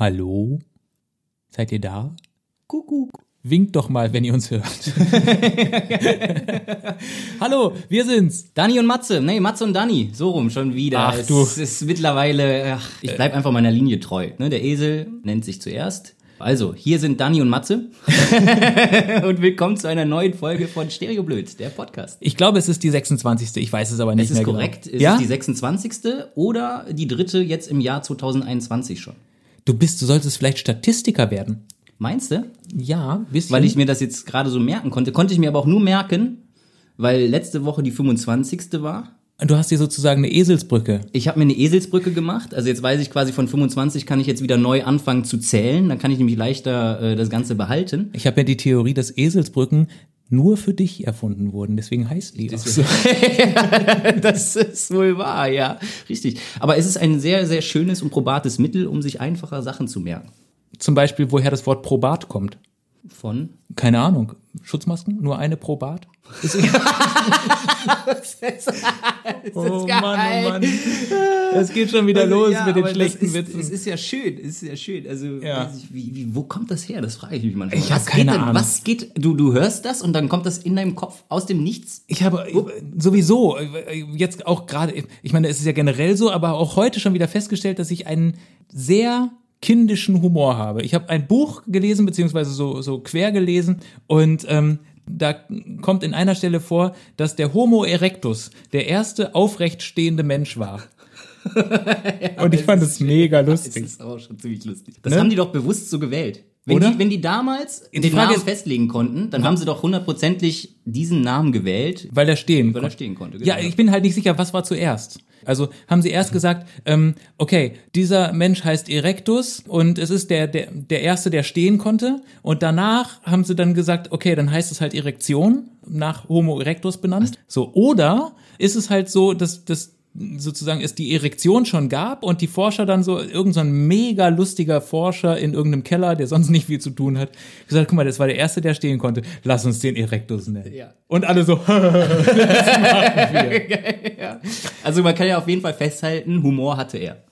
Hallo? Seid ihr da? Kuckuck. Winkt doch mal, wenn ihr uns hört. Hallo, wir sind's. Dani und Matze. Nee, Matze und Dani. So rum, schon wieder. Ach, es du. ist mittlerweile, ach, ich bleib einfach meiner Linie treu. Ne, der Esel nennt sich zuerst. Also, hier sind Dani und Matze. und willkommen zu einer neuen Folge von Stereoblöd, der Podcast. Ich glaube, es ist die 26. Ich weiß es aber nicht Es ist mehr korrekt. genau. Es ja? ist die 26. oder die dritte jetzt im Jahr 2021 schon. Du bist, du solltest vielleicht Statistiker werden. Meinst du? Ja, bisschen. Weil ich mir das jetzt gerade so merken konnte. Konnte ich mir aber auch nur merken, weil letzte Woche die 25. war. du hast hier sozusagen eine Eselsbrücke. Ich habe mir eine Eselsbrücke gemacht. Also jetzt weiß ich quasi von 25 kann ich jetzt wieder neu anfangen zu zählen. Dann kann ich nämlich leichter äh, das Ganze behalten. Ich habe ja die Theorie, dass Eselsbrücken nur für dich erfunden wurden. Deswegen heißt die auch so. das ist wohl wahr, ja. Richtig. Aber es ist ein sehr, sehr schönes und probates Mittel, um sich einfacher Sachen zu merken. Zum Beispiel, woher das Wort probat kommt. Von? Keine Ahnung. Schutzmasken? Nur eine probat? oh Mann, oh Mann. Es geht schon wieder los Ja, mit den schlechten das ist, Witzen. Es ist ja schön, es ist ja schön. Also, Ja. ich, wie, wie, wo kommt das her? Das frage ich mich manchmal. Ich hab was keine denn, Ahnung. Was geht, du, du hörst das und dann kommt das in deinem Kopf aus dem Nichts? Ich habe äh, sowieso jetzt auch gerade, ich meine, es ist ja generell so, aber auch heute schon wieder festgestellt, dass ich einen sehr kindischen Humor habe. Ich habe ein Buch gelesen, beziehungsweise so, so quer gelesen und ähm, da kommt in einer Stelle vor, dass der Homo erectus der erste aufrecht stehende Mensch war. und ich fand es mega Das lustig. ist auch schon ziemlich lustig. Das Ne? haben die doch bewusst so gewählt. Wenn, Oder? Die, wenn die damals Die den Frage Namen festlegen konnten, dann haben sie doch hundertprozentig diesen Namen gewählt, Weil er stehen weil er konnte. stehen konnte. Ja, genau. ich bin halt nicht sicher, was war zuerst. Also haben sie erst gesagt, ähm, okay, dieser Mensch heißt Erectus und es ist der, der, der Erste, der stehen konnte. Und danach haben sie dann gesagt, okay, dann heißt es halt Erektion, nach Homo erectus benannt. So, oder ist es halt so, dass, dass sozusagen es die Erektion schon gab und die Forscher dann so, irgend so ein mega lustiger Forscher in irgendeinem Keller, der sonst nicht viel zu tun hat, gesagt, guck mal, das war der Erste, der stehen konnte, lass uns den Erectus nennen. Ja. Und alle so, ja. Also man kann ja auf jeden Fall festhalten, Humor hatte er.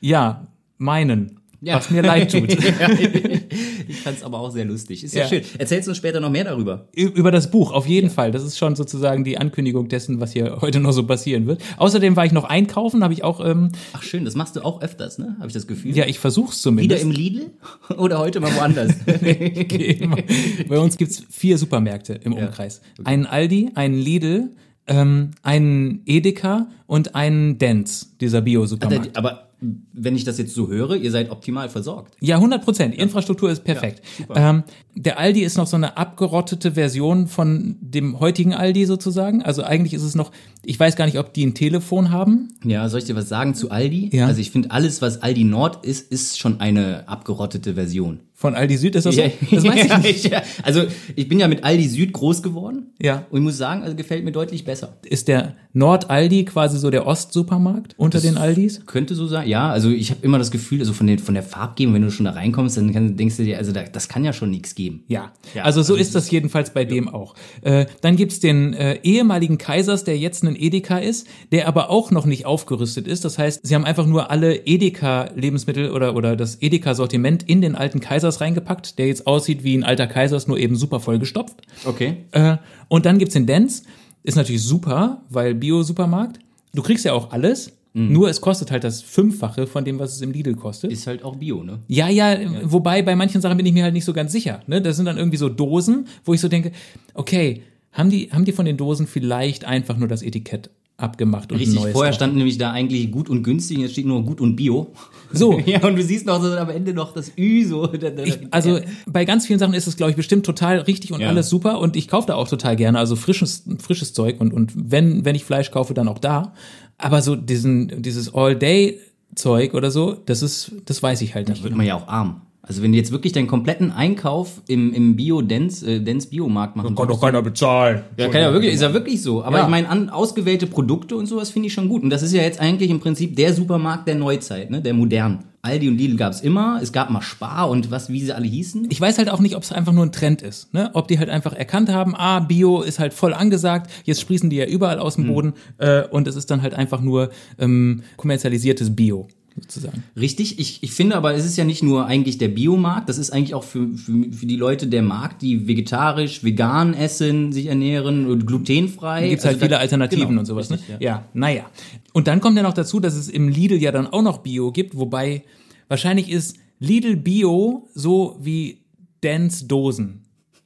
Ja, meinen. Ja. Was mir leid tut. ich fand's aber auch sehr lustig. Ist ja, Ja. schön. Erzählst du uns später noch mehr darüber? Über das Buch, auf jeden Fall. Das ist schon sozusagen die Ankündigung dessen, was hier heute noch so passieren wird. Außerdem war ich noch einkaufen, habe ich auch, ähm, Ach schön, das machst du auch öfters, ne? Habe ich das Gefühl. ja, ich versuch's Wieder zumindest. im Lidl oder heute mal woanders? Bei uns gibt's vier Supermärkte im Umkreis. Einen Aldi, einen Lidl, ähm, einen Edeka und einen Dents, dieser Bio-Supermarkt. aber wenn ich das jetzt so höre, ihr seid optimal versorgt. Ja, 100 Prozent. Infrastruktur ist perfekt. super. ähm, der Aldi ist noch so eine abgerottete Version von dem heutigen Aldi sozusagen. Also eigentlich ist es noch, ich weiß gar nicht, ob die ein Telefon haben. Ja, soll ich dir was sagen zu Aldi? Ja. Also ich finde, alles, was Aldi Nord ist, ist schon eine abgerottete Version. Von Aldi Süd ist das so? Ja, Das weiß ich ja, nicht. ja. Also ich bin ja mit Aldi Süd groß geworden. Ja. Und ich muss sagen, also gefällt mir deutlich besser. Ist der Nord-Aldi quasi so der Ost-Supermarkt unter den Aldis? Könnte so sein. Ja, also ich habe immer das Gefühl, also von, den, von der Farbgebung, wenn du schon da reinkommst, dann kann, denkst du dir, also da, das kann ja schon nichts geben. Ja. Ja, also so also ist das jedenfalls bei dem auch. Äh, dann gibt's den äh, ehemaligen Kaisers, der jetzt ein Edeka ist, der aber auch noch nicht aufgerüstet ist. Das heißt, sie haben einfach nur alle Edeka-Lebensmittel oder, oder das Edeka-Sortiment in den alten Kaisers reingepackt, der jetzt aussieht wie ein alter Kaisers, nur eben super voll gestopft. Okay. Äh, und dann gibt's den Dance. Ist natürlich super, weil Bio-Supermarkt. Du kriegst ja auch alles. Nur es kostet halt das Fünffache von dem, was es im Lidl kostet. Ist halt auch Bio, ne? Ja, ja, wobei bei manchen Sachen bin ich mir halt nicht so ganz sicher. Ne? Das sind dann irgendwie so Dosen, wo ich so denke, okay, haben die, haben die von den Dosen vielleicht einfach nur das Etikett abgemacht und Richtig, vorher drauf? stand nämlich da eigentlich gut und günstig, jetzt steht nur gut und Bio. So. ja, und du siehst noch so am Ende noch das Ü so. da- da- Ich, also bei ganz vielen Sachen ist es, glaube ich, bestimmt total richtig und Ja. alles super und ich kaufe da auch total gerne, also frisches, frisches Zeug und, und wenn, wenn ich Fleisch kaufe, dann auch da. Aber so diesen, dieses All-Day-Zeug oder so, das ist, das weiß ich halt nicht. wird man ja auch arm. Also wenn du jetzt wirklich deinen kompletten Einkauf im, im Bio-Dance äh, Dance Biomarkt machen würdest, keiner bezahlen. Ja, kann ja wirklich, ist ja wirklich so. Aber Ja. ich meine, an ausgewählte Produkte und sowas finde ich schon gut. Und das ist ja jetzt eigentlich im Prinzip der Supermarkt der Neuzeit, ne? Der modernen. Aldi und Lidl gab's immer. Es gab mal Spar und was, wie sie alle hießen. Ich weiß halt auch nicht, ob es einfach nur ein Trend ist, ne? Ob die halt einfach erkannt haben, ah, Bio ist halt voll angesagt, jetzt sprießen die ja überall aus dem Boden äh, und es ist dann halt einfach nur ähm, kommerzialisiertes Bio. Sozusagen. Richtig, ich, ich finde aber, es ist ja nicht nur eigentlich der Biomarkt, das ist eigentlich auch für, für, für die Leute der Markt, die vegetarisch, vegan essen, sich ernähren und glutenfrei. Da gibt's halt Also da- viele Alternativen genau, und sowas. richtig, ne? ja. ja, naja. Und dann kommt ja noch dazu, dass es im Lidl ja dann auch noch Bio gibt, wobei wahrscheinlich ist Lidl Bio so wie Dance Dosen.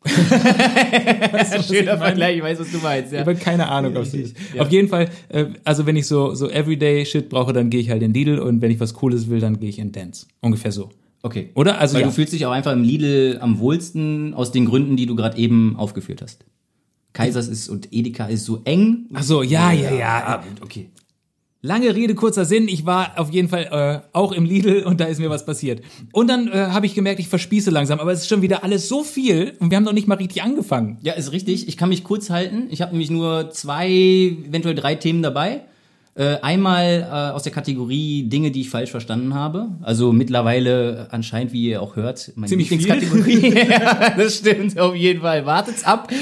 Schöner Vergleich, ich weiß, was du meinst. Ich habe keine Ahnung, ob es ist. Auf jeden Fall, äh, also wenn ich so, so Everyday-Shit brauche, dann gehe ich halt in Lidl und wenn ich was Cooles will, dann gehe ich in Dance. Ungefähr so. Okay. Oder? Also Weil ja. du fühlst dich auch einfach im Lidl am wohlsten aus den Gründen, die du gerade eben aufgeführt hast. Kaisers ist und Edeka ist so eng. Ach so, ja, ja, ja. Gut, okay. Lange Rede, kurzer Sinn. Ich war auf jeden Fall äh, auch im Lidl und da ist mir was passiert. Und dann äh, habe ich gemerkt, ich verspieße langsam, aber es ist schon wieder alles so viel und wir haben noch nicht mal richtig angefangen. Ja, ist richtig. Ich kann mich kurz halten. Ich habe nämlich nur zwei, eventuell drei Themen dabei. Äh, einmal äh, aus der Kategorie Dinge, die ich falsch verstanden habe. Also mittlerweile anscheinend, wie ihr auch hört, meine Ziemlich viel. Lieblingskategorie. ja, das stimmt auf jeden Fall. Wartet's ab.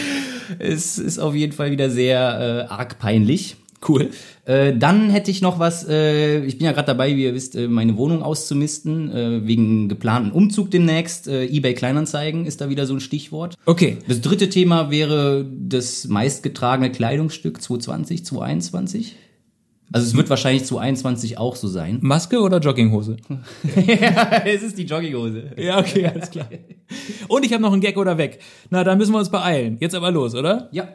Es ist auf jeden Fall wieder sehr äh, arg peinlich. Cool. Äh, dann hätte ich noch was, äh, ich bin ja gerade dabei, wie ihr wisst, äh, meine Wohnung auszumisten, äh, wegen geplanten Umzug demnächst. Äh, eBay Kleinanzeigen ist da wieder so ein Stichwort. Okay. Das dritte Thema wäre das meistgetragene Kleidungsstück 2020, 2021. Also es wird wahrscheinlich 2021 auch so sein. Maske oder Jogginghose? es ist die Jogginghose. Ja, okay, alles klar. Und ich habe noch einen Gag oder weg. Na, da müssen wir uns beeilen. Jetzt aber los, oder? Ja.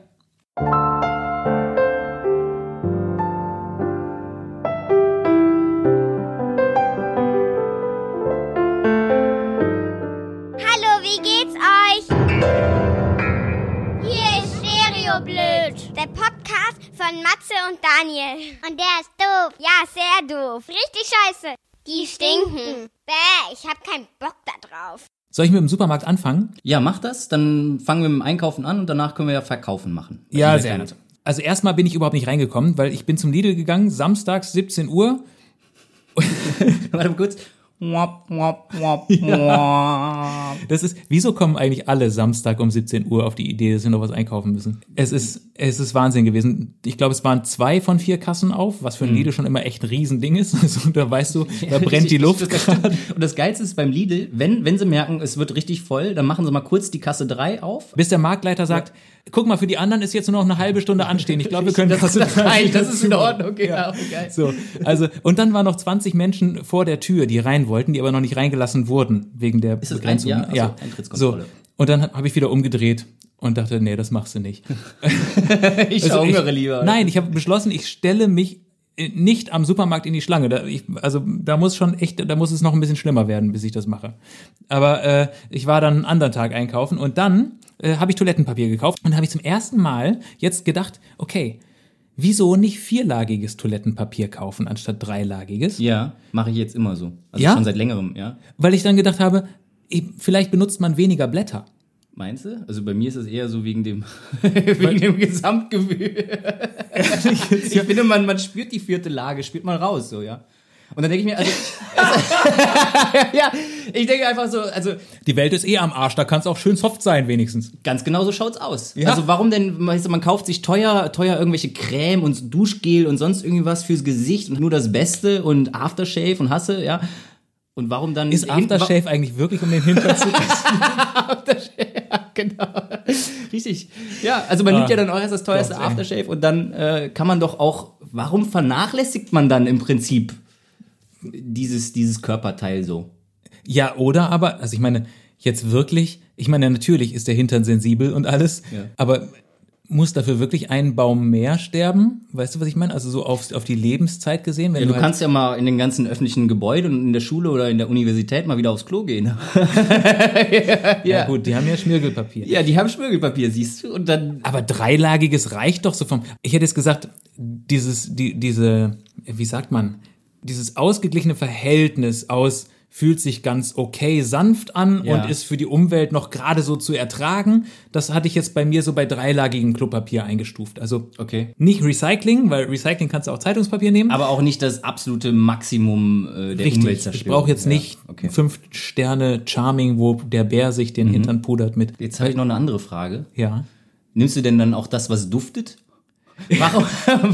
Stereoblöd, der Podcast von Matze und Daniel. Und der ist doof. Ja, sehr doof. Richtig scheiße. Die stinken. Bäh, ich hab keinen Bock da drauf. Soll ich mit dem Supermarkt anfangen? Ja, mach das. Dann fangen wir mit dem Einkaufen an und danach können wir ja Verkaufen machen. Ja, sehr gut. Also erstmal bin ich überhaupt nicht reingekommen, weil ich bin zum Lidl gegangen, samstags 17 Uhr. Warte mal kurz. Das ist, wieso kommen eigentlich alle Samstag um 17 Uhr auf die Idee, dass sie noch was einkaufen müssen? Es ist, es ist Wahnsinn gewesen. Ich glaube, es waren zwei von vier Kassen auf, was für ein Lidl schon immer echt ein Riesending ist. Also da weißt du, da brennt die Luft. Das. Und das Geilste ist beim Lidl, wenn, wenn sie merken, es wird richtig voll, dann machen sie mal kurz die Kasse 3 auf. Bis der Marktleiter sagt, guck mal, für die anderen ist jetzt nur noch eine halbe Stunde anstehen. Ich glaube, wir können Das, das, drei reicht, das ist in. Ordnung. Okay, ja. So, also, und dann waren noch 20 Menschen vor der Tür, die rein wollten, die aber noch nicht reingelassen wurden, wegen der das Begrenzung. ein- ja? Ach so, Eintrittskontrolle. So. Und dann habe ich wieder umgedreht und dachte, nee, das machst du nicht. Ich Also verhungere ich, lieber. Nein, ich habe beschlossen, ich stelle mich nicht am Supermarkt in die Schlange. Da, ich, also da muss schon echt, da muss es noch ein bisschen schlimmer werden, bis ich das mache. Aber äh, ich war dann einen anderen Tag einkaufen und dann äh, habe ich Toilettenpapier gekauft und habe ich zum ersten Mal jetzt gedacht, okay, wieso nicht vierlagiges Toilettenpapier kaufen anstatt dreilagiges? Ja, mache ich jetzt immer so. Also Ja? schon seit längerem, ja. Weil ich dann gedacht habe, vielleicht benutzt man weniger Blätter. Meinst du? Also bei mir ist es eher so wegen dem, wegen dem Gesamtgefühl. ich finde, man, man spürt die vierte Lage, spürt man raus, so, ja. Und dann denke ich mir, also, ja, ich denke einfach so, also Die Welt ist eh am Arsch, da kann es auch schön soft sein wenigstens. ganz genau so schaut's aus. Ja. Also warum denn, weißt du, man kauft sich teuer, teuer irgendwelche Creme und Duschgel und sonst irgendwas fürs Gesicht und nur das Beste und Aftershave und Hasse, ja. Und warum dann Ist Aftershave eigentlich wirklich um den Hintern zu genau. Richtig. Ja, also man nimmt ja dann auch erst das teuerste. Aftershave und dann äh, kann man doch auch, warum vernachlässigt man dann im Prinzip dieses, dieses Körperteil so? Ja, oder aber, also ich meine, jetzt wirklich, ich meine, natürlich ist der Hintern sensibel und alles, Ja. aber muss dafür wirklich ein Baum mehr sterben? Weißt du, was ich meine? Also so auf, auf die Lebenszeit gesehen, wenn Ja, du, halt, kannst ja mal in den ganzen öffentlichen Gebäuden und in der Schule oder in der Universität mal wieder aufs Klo gehen. ja gut, die haben ja Schmirgelpapier. Ja, die haben Schmirgelpapier, siehst du? Und dann. Aber dreilagiges reicht doch so vom. Ich hätte jetzt gesagt, dieses, die, diese, wie sagt man, dieses ausgeglichene Verhältnis aus fühlt sich ganz okay sanft an Ja. und ist für die Umwelt noch gerade so zu ertragen. Das hatte ich jetzt bei mir so bei dreilagigem Klopapier eingestuft. Also Okay. nicht Recycling, weil Recycling kannst du auch Zeitungspapier nehmen. Aber auch nicht das absolute Maximum äh, der Richtig. Umweltzerstörung. Ich brauche jetzt Ja, nicht Okay. Mhm. fünf Sterne Charming, wo der Bär sich den Hintern pudert mit. Jetzt habe ich noch eine andere Frage. Ja. Nimmst du denn dann auch das, was duftet? Warum,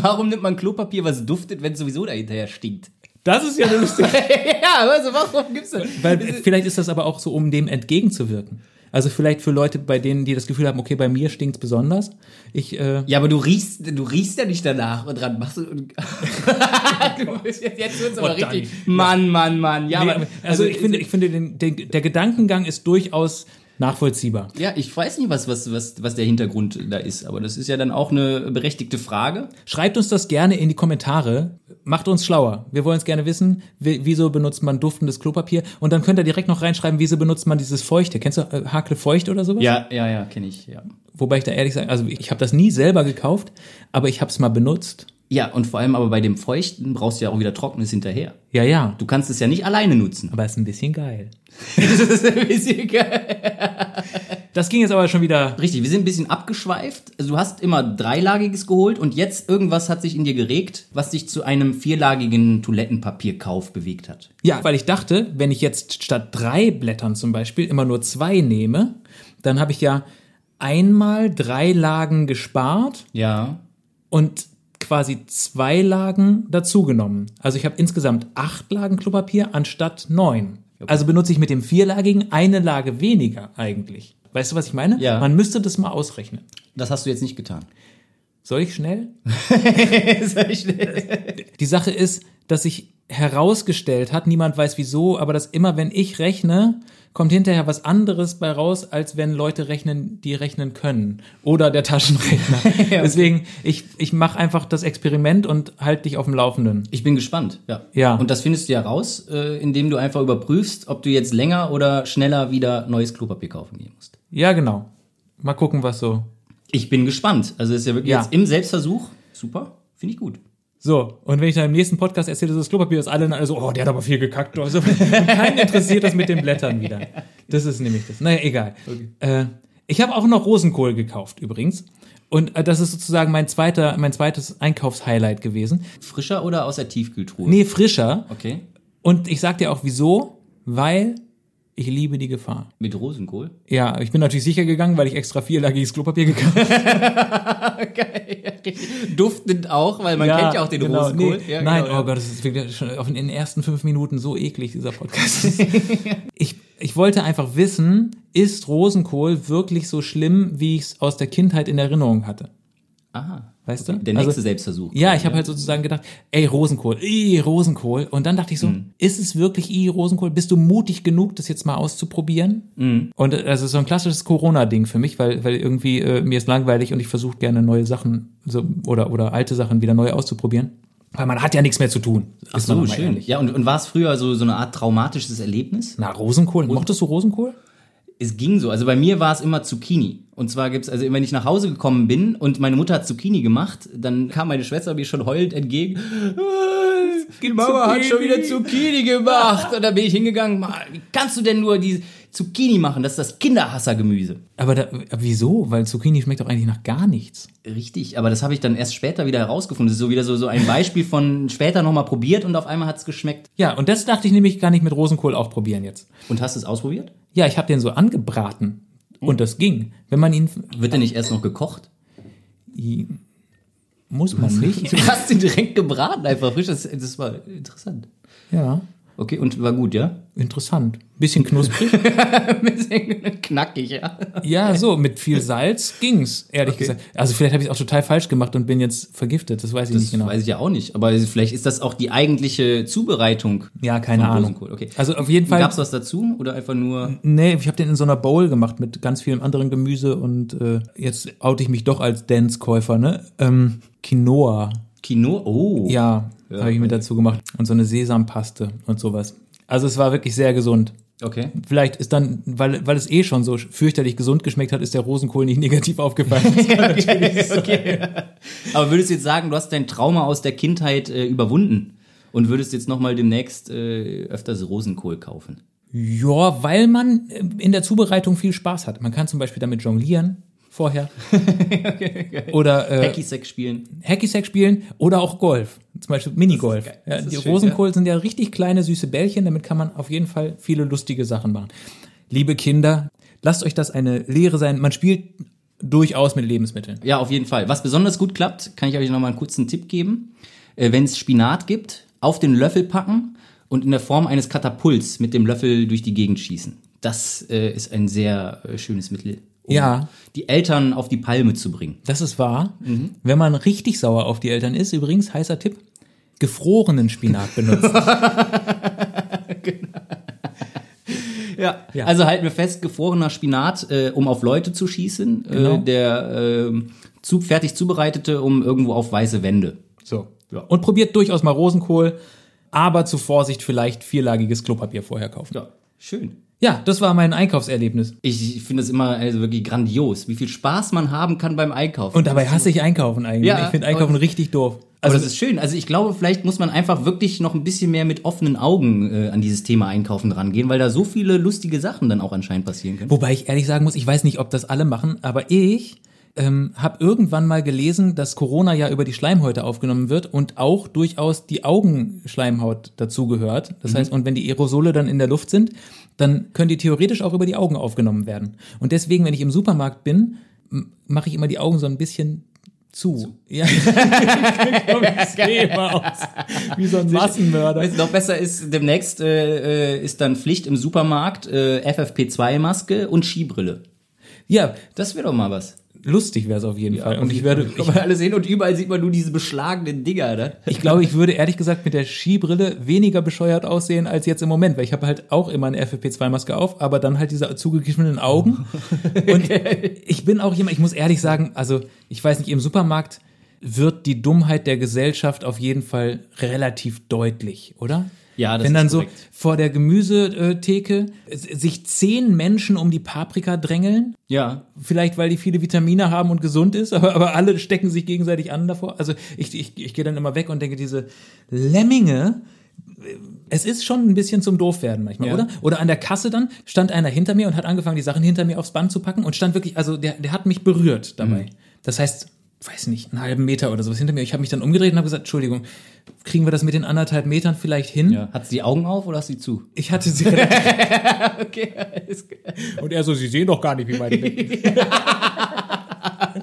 warum nimmt man Klopapier, was duftet, wenn es sowieso dahinterher stinkt? Das ist ja eine lustige. ja, also warum gibt's das? Weil vielleicht ist das aber auch so, um dem entgegenzuwirken. Also vielleicht für Leute, bei denen, die das Gefühl haben, okay, bei mir stinkt's besonders. Ich, äh, Ja, aber du riechst, du riechst ja nicht danach und dran machst du. Und du bist jetzt, jetzt wird's aber Oh, richtig. Mann, Mann, Mann. Ja, nee, aber, also ich finde, ich finde den, den, der Gedankengang ist durchaus nachvollziehbar. Ja, ich weiß nicht, was, was, was, was der Hintergrund da ist, aber das ist ja dann auch eine berechtigte Frage. Schreibt uns das gerne in die Kommentare. Macht uns schlauer. Wir wollen es gerne wissen. Wie, wieso benutzt man duftendes Klopapier? Und dann könnt ihr direkt noch reinschreiben, wieso benutzt man dieses Feuchte? Kennst du äh, Hakle Feucht oder sowas? Ja, ja, ja, kenne ich, ja. Wobei ich da ehrlich sage, also ich habe das nie selber gekauft, aber ich habe es mal benutzt. Ja, und vor allem aber bei dem Feuchten brauchst du ja auch wieder Trockenes hinterher. Ja, ja. Du kannst es ja nicht alleine nutzen. Aber ist ein bisschen geil. das ist ein bisschen geil. Das ging jetzt aber schon wieder. Richtig, wir sind ein bisschen abgeschweift. Also du hast immer dreilagiges geholt und jetzt irgendwas hat sich in dir geregt, was dich zu einem vierlagigen Toilettenpapierkauf bewegt hat. Ja, weil ich dachte, wenn ich jetzt statt drei Blättern zum Beispiel immer nur zwei nehme, dann habe ich ja einmal drei Lagen gespart Ja. und quasi zwei Lagen dazugenommen. Also ich habe insgesamt acht Lagen Klopapier anstatt neun. Also benutze ich mit dem vierlagigen eine Lage weniger eigentlich. Weißt du, was ich meine? Ja. Man müsste das mal ausrechnen. Das hast du jetzt nicht getan. Soll ich schnell? Die Sache ist, dass sich herausgestellt hat, niemand weiß wieso, aber dass immer, wenn ich rechne, kommt hinterher was anderes bei raus, als wenn Leute rechnen, die rechnen können. Oder der Taschenrechner. Deswegen, ich, ich mache einfach das Experiment und halt dich auf dem Laufenden. Ich bin gespannt, ja. Ja. Und das findest du ja raus, äh, indem du einfach überprüfst, ob du jetzt länger oder schneller wieder neues Klopapier kaufen gehen musst. Ja, genau. Mal gucken, was so. Ich bin gespannt. Also es ist ja wirklich Ja. jetzt im Selbstversuch. Super, finde ich gut. So, und wenn ich dann im nächsten Podcast erzähle, dass das Klopapier ist, alle dann so, oh, der hat aber viel gekackt oder so. Und keinen interessiert das mit den Blättern wieder. Das ist nämlich das. Naja, egal. Äh, ich habe auch noch Rosenkohl gekauft übrigens. Und äh, das ist sozusagen mein zweiter, mein zweites Einkaufshighlight gewesen. Frischer oder aus der Tiefkühltruhe? Nee, frischer. Okay. Und ich sag dir auch wieso, weil ich liebe die Gefahr. Mit Rosenkohl? Ja, ich bin natürlich sicher gegangen, weil ich extra vierlagiges Klopapier gekauft habe. Duftend auch, weil man kennt ja auch den genau. Rosenkohl. Nee, Ja, nein, genau, ja. oh Gott, das ist wirklich schon in den ersten fünf Minuten so eklig, dieser Podcast. ich, ich wollte einfach wissen, ist Rosenkohl wirklich so schlimm, wie ich es aus der Kindheit in Erinnerung hatte? Aha. Weißt du? Der nächste Also- Selbstversuch. Ja, ich habe halt sozusagen gedacht, ey, Rosenkohl, ey, Rosenkohl. Und dann dachte ich so, Mhm. ist es wirklich i Rosenkohl? Bist du mutig genug, das jetzt mal auszuprobieren? Mhm. Und äh, das ist so ein klassisches Corona-Ding für mich, weil, weil irgendwie äh, mir ist langweilig und ich versuche gerne neue Sachen so, oder, oder alte Sachen wieder neu auszuprobieren. Weil man hat ja nichts mehr zu tun. Ach so, schön. ehrlich. Ja, und, und war es früher so, so eine Art traumatisches Erlebnis? Na, Rosenkohl. Mochtest du Rosenkohl? Es ging so. Also bei mir war es immer Zucchini. Und zwar gibt's, also wenn ich nach Hause gekommen bin und meine Mutter hat Zucchini gemacht, dann kam meine Schwester mir schon heulend entgegen. "Ah, Die Mama hat schon wieder Zucchini gemacht. Und dann bin ich hingegangen, "Ma, wie kannst du denn nur die Zucchini machen? Das ist das Kinderhassergemüse. Aber da, wieso? Weil Zucchini schmeckt doch eigentlich nach gar nichts. Richtig, aber das habe ich dann erst später wieder herausgefunden. Das ist so wieder so, so ein Beispiel von später nochmal probiert und auf einmal hat's geschmeckt. Ja, und das dachte ich nämlich, kann ich mit Rosenkohl auch probieren jetzt. Und hast du es ausprobiert? Ja, ich habe den so angebraten. Und das ging. Wenn man ihn, Wird der nicht erst noch gekocht? muss man nicht. Du hast ihn direkt gebraten, einfach frisch. Das, das war interessant. Ja, Okay, und war gut, ja? interessant. Bisschen knusprig. Bisschen knackig, ja. Ja, so, mit viel Salz ging's, ehrlich Okay. gesagt. Also vielleicht habe ich auch total falsch gemacht und bin jetzt vergiftet, das weiß ich Das nicht genau. weiß ich ja auch nicht. Aber vielleicht ist das auch die eigentliche Zubereitung. Ja, keine Ahnung. Rosenkohl. Okay. Also auf jeden Fall. Gab's was dazu oder einfach nur? Nee, ich habe den in so einer Bowl gemacht mit ganz vielem anderen Gemüse und äh, jetzt oute ich mich doch als Dance-Käufer, ne? Ähm, Quinoa. Kino? Oh. Ja, Ja, habe ich mit okay. dazu gemacht. Und so eine Sesampaste und sowas. Also es war wirklich sehr gesund. Okay. Vielleicht ist dann, weil, weil es eh schon so fürchterlich gesund geschmeckt hat, ist der Rosenkohl nicht negativ aufgefallen. okay. Aber würdest du jetzt sagen, du hast dein Trauma aus der Kindheit äh, überwunden und würdest jetzt nochmal demnächst äh, öfters Rosenkohl kaufen? Ja, weil man äh, in der Zubereitung viel Spaß hat. Man kann zum Beispiel damit jonglieren vorher. Oder äh, Hacky-Sack spielen. Hacky-Sack spielen oder auch Golf. Zum Beispiel Minigolf. Ja, die schön, Rosenkohl sind ja richtig kleine, süße Bällchen. Damit kann man auf jeden Fall viele lustige Sachen machen. Liebe Kinder, lasst euch das eine Lehre sein. Man spielt durchaus mit Lebensmitteln. Ja, auf jeden Fall. Was besonders gut klappt, kann ich euch nochmal einen kurzen Tipp geben. Äh, Wenn es Spinat gibt, auf den Löffel packen und in der Form eines Katapults mit dem Löffel durch die Gegend schießen. Das äh, ist ein sehr äh, schönes Mittel, um Ja. die Eltern auf die Palme zu bringen. Das ist wahr. Wenn man richtig sauer auf die Eltern ist, übrigens, heißer Tipp, gefrorenen Spinat benutzen. Ja. Ja. Also halten wir fest, gefrorener Spinat, äh, um auf Leute zu schießen, Genau. äh, der äh, zu, fertig zubereitete, um irgendwo auf weiße Wände. So. Ja. Und probiert durchaus mal Rosenkohl, aber zu Vorsicht vielleicht vierlagiges Klopapier vorher kaufen. Ja, schön. Ja, das war mein Einkaufserlebnis. Ich finde es immer also wirklich grandios, wie viel Spaß man haben kann beim Einkaufen. Und dabei hasse ich Einkaufen eigentlich. Ja, ich finde Einkaufen aber- richtig doof. Also Also das ist schön. Also ich glaube, vielleicht muss man einfach wirklich noch ein bisschen mehr mit offenen Augen äh, an dieses Thema Einkaufen rangehen, weil da so viele lustige Sachen dann auch anscheinend passieren können. Wobei ich ehrlich sagen muss, ich weiß nicht, ob das alle machen, aber ich ähm, habe irgendwann mal gelesen, dass Corona ja über die Schleimhäute aufgenommen wird und auch durchaus die Augenschleimhaut dazugehört. Das heißt, und wenn die Aerosole dann in der Luft sind, dann können die theoretisch auch über die Augen aufgenommen werden. Und deswegen, wenn ich im Supermarkt bin, mache ich immer die Augen so ein bisschen zu. Ja, sehe immer aus wie so ein Massenmörder. Noch besser ist, demnächst äh, äh, ist dann Pflicht im Supermarkt äh, FFP2-Maske und Skibrille. Ja, Das wäre doch mal was. Lustig wäre es auf jeden Fall. Und ich werde, man alle sehen und überall sieht man nur diese beschlagenen Dinger, ne? Ich glaube, ich würde ehrlich gesagt mit der Skibrille weniger bescheuert aussehen als jetzt im Moment, weil ich habe halt auch immer eine FFP2-Maske auf, aber dann halt diese zugekniffenen Augen. Und ich bin auch jemand, ich muss ehrlich sagen, also ich weiß nicht, im Supermarkt wird die Dummheit der Gesellschaft auf jeden Fall relativ deutlich, oder? Ja, das Wenn dann ist so vor der Gemüsetheke sich zehn Menschen um die Paprika drängeln, Ja. vielleicht weil die viele Vitamine haben und gesund ist, aber, aber alle stecken sich gegenseitig an davor. Also ich, ich, ich gehe dann immer weg und denke, diese Lemminge, es ist schon ein bisschen zum Doofwerden manchmal, Ja. oder? Oder an der Kasse dann stand einer hinter mir und hat angefangen, die Sachen hinter mir aufs Band zu packen und stand wirklich, also der, der hat mich berührt dabei. Mhm. Das heißt, weiß nicht, einen halben Meter oder sowas hinter mir. Ich habe mich dann umgedreht und habe gesagt, Entschuldigung, kriegen wir das mit den anderthalb Metern vielleicht hin? ja. Hat sie die Augen auf oder hast sie zu? Ich hatte sie Okay, alles klar. Und er so, Sie sehen doch gar nicht, wie meine Becken.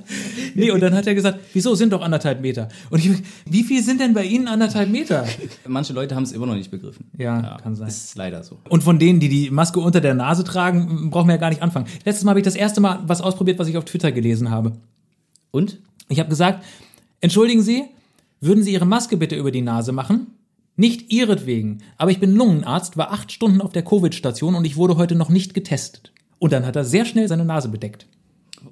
nee, und dann hat er gesagt, wieso sind doch anderthalb Meter? Und ich, wie viel sind denn bei Ihnen anderthalb Meter? Manche Leute haben es immer noch nicht begriffen. Ja, kann sein. Ist leider so. Und von denen, die die Maske unter der Nase tragen, brauchen wir ja gar nicht anfangen. Letztes Mal habe ich das erste Mal was ausprobiert, was ich auf Twitter gelesen habe. Und? Ich habe gesagt, entschuldigen Sie, würden Sie Ihre Maske bitte über die Nase machen? Nicht Ihretwegen, aber ich bin Lungenarzt, war acht Stunden auf der Covid-Station und ich wurde heute noch nicht getestet. Und dann hat er sehr schnell seine Nase bedeckt.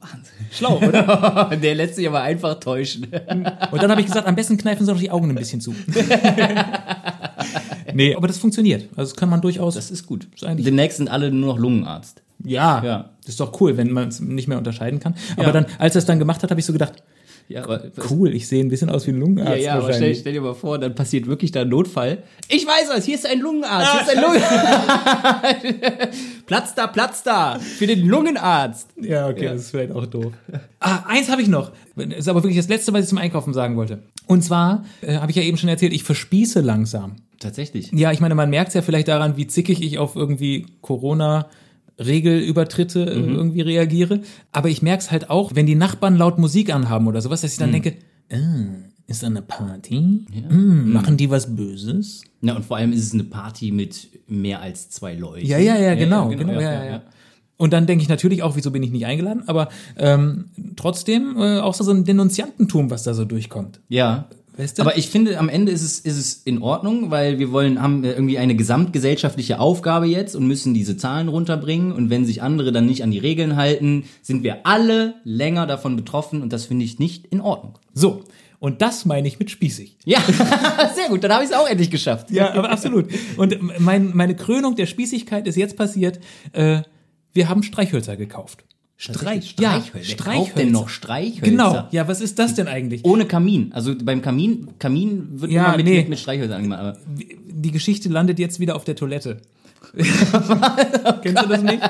Wahnsinn. Schlau, oder? Der lässt sich aber einfach täuschen. Und dann habe ich gesagt, am besten kneifen Sie doch die Augen ein bisschen zu. nee, aber das funktioniert. Also das kann man durchaus. Das ist gut. ist Demnächst sind alle nur noch Lungenarzt. ja, Ja. das ist doch cool, wenn man es nicht mehr unterscheiden kann. Aber Ja. dann, als er es dann gemacht hat, habe ich so gedacht, Ja, aber cool, ich sehe ein bisschen aus wie ein Lungenarzt Ja, ja, aber stell, stell dir mal vor, dann passiert wirklich da ein Notfall. Ich weiß was, hier ist ein Lungenarzt, hier ist ein Lungenarzt. Platz da, Platz da, für den Lungenarzt. Ja, okay, das ist vielleicht auch doof. Ah, eins habe ich noch. Das ist aber wirklich das Letzte, was ich zum Einkaufen sagen wollte. Und zwar, äh, habe ich ja eben schon erzählt, ich verspieße langsam. Tatsächlich. Ja, ich meine, man merkt ja vielleicht daran, wie zickig ich auf irgendwie Corona Regelübertritte äh, Mhm. irgendwie reagiere. Aber ich merke es halt auch, wenn die Nachbarn laut Musik anhaben oder sowas, dass ich dann Mhm. denke, äh, ist da eine Party? Hm, machen die was Böses? Na, und vor allem ist es eine Party mit mehr als zwei Leuten. Ja, ja, ja, genau, genau, ja, ja, ja. Und dann denke ich natürlich auch, wieso bin ich nicht eingeladen? Aber ähm, trotzdem äh, auch so ein Denunziantentum, was da so durchkommt. Ja. Weißt du? Aber ich finde, am Ende ist es, ist es in Ordnung, weil wir wollen, haben irgendwie eine gesamtgesellschaftliche Aufgabe jetzt und müssen diese Zahlen runterbringen. Und wenn sich andere dann nicht an die Regeln halten, sind wir alle länger davon betroffen und das finde ich nicht in Ordnung. So, und das meine ich mit spießig. Ja, sehr gut, dann habe ich es auch endlich geschafft. Ja, aber absolut. Und mein, meine Krönung der Spießigkeit ist jetzt passiert. Äh, wir haben Streichhölzer gekauft. Streich, Ja, Streichhölzer. Wer Streichhölzer. denn noch Streichhölzer? Genau. Ja, was ist das denn eigentlich? Ohne Kamin. Also beim Kamin, Kamin wird Ja, immer mit, nee. mit, mit Streichhölzern angemacht. Aber Die Geschichte landet jetzt wieder auf der Toilette. Kennst du das nicht?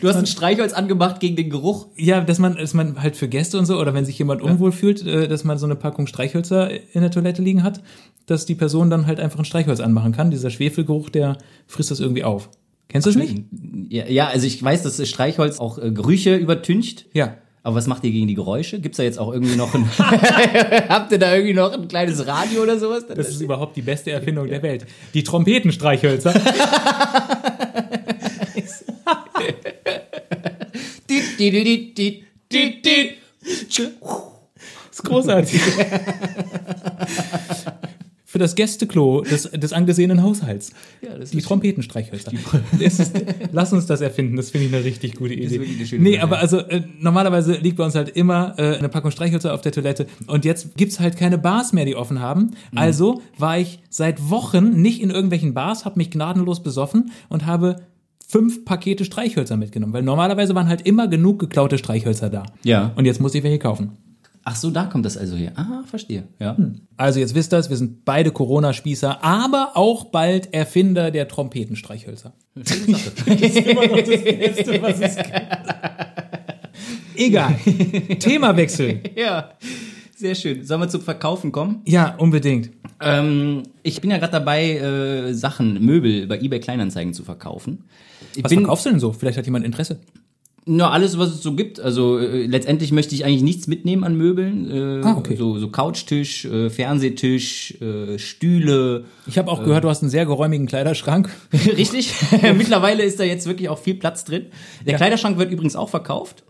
du hast ein Streichholz angemacht gegen den Geruch. Ja, dass man, dass man halt für Gäste und so, oder wenn sich jemand unwohl fühlt, äh, dass man so eine Packung Streichhölzer in der Toilette liegen hat, dass die Person dann halt einfach ein Streichholz anmachen kann. Dieser Schwefelgeruch, der frisst das irgendwie auf. Kennst du das nicht? Ja, ja, also ich weiß, dass das Streichholz auch äh, Gerüche übertüncht. Ja. Aber was macht ihr gegen die Geräusche? Gibt's da jetzt auch irgendwie noch ein, habt ihr da irgendwie noch ein kleines Radio oder sowas? Das ist überhaupt die beste Erfindung der Welt. Die Trompetenstreichhölzer. Dit. ist großartig. Für das Gästeklo des, des angesehenen Haushalts. Ja, das die ist- Trompetenstreichhölzer. Das ist, lass uns das erfinden, das finde ich eine richtig gute Idee. eine schöne nee, aber also äh, normalerweise liegt bei uns halt immer äh, eine Packung Streichhölzer auf der Toilette und jetzt gibt's halt keine Bars mehr, die offen haben. Mhm. Also war ich seit Wochen nicht in irgendwelchen Bars, habe mich gnadenlos besoffen und habe fünf Pakete Streichhölzer mitgenommen, weil normalerweise waren halt immer genug geklaute Streichhölzer da. Ja. Und jetzt muss ich welche kaufen. Ach so, da kommt das also her. Ah, verstehe. Ja. Also jetzt wisst ihr es, wir sind beide Corona-Spießer, aber auch bald Erfinder der Trompetenstreichhölzer. Egal. Themawechsel. ja. Sehr schön. Sollen wir zum Verkaufen kommen? Ja, unbedingt. Ähm, ich bin ja gerade dabei, äh, Sachen, Möbel bei eBay Kleinanzeigen zu verkaufen. Ich Was bin, verkaufst du denn so? Vielleicht hat jemand Interesse. Na, alles, was es so gibt. Also äh, letztendlich möchte ich eigentlich nichts mitnehmen an Möbeln. Äh, Ah, okay. So, so Couchtisch, äh, Fernsehtisch, äh, Stühle. Ich habe auch gehört, du hast einen sehr geräumigen Kleiderschrank. Richtig. Mittlerweile ist da jetzt wirklich auch viel Platz drin. Der Ja. Kleiderschrank wird übrigens auch verkauft.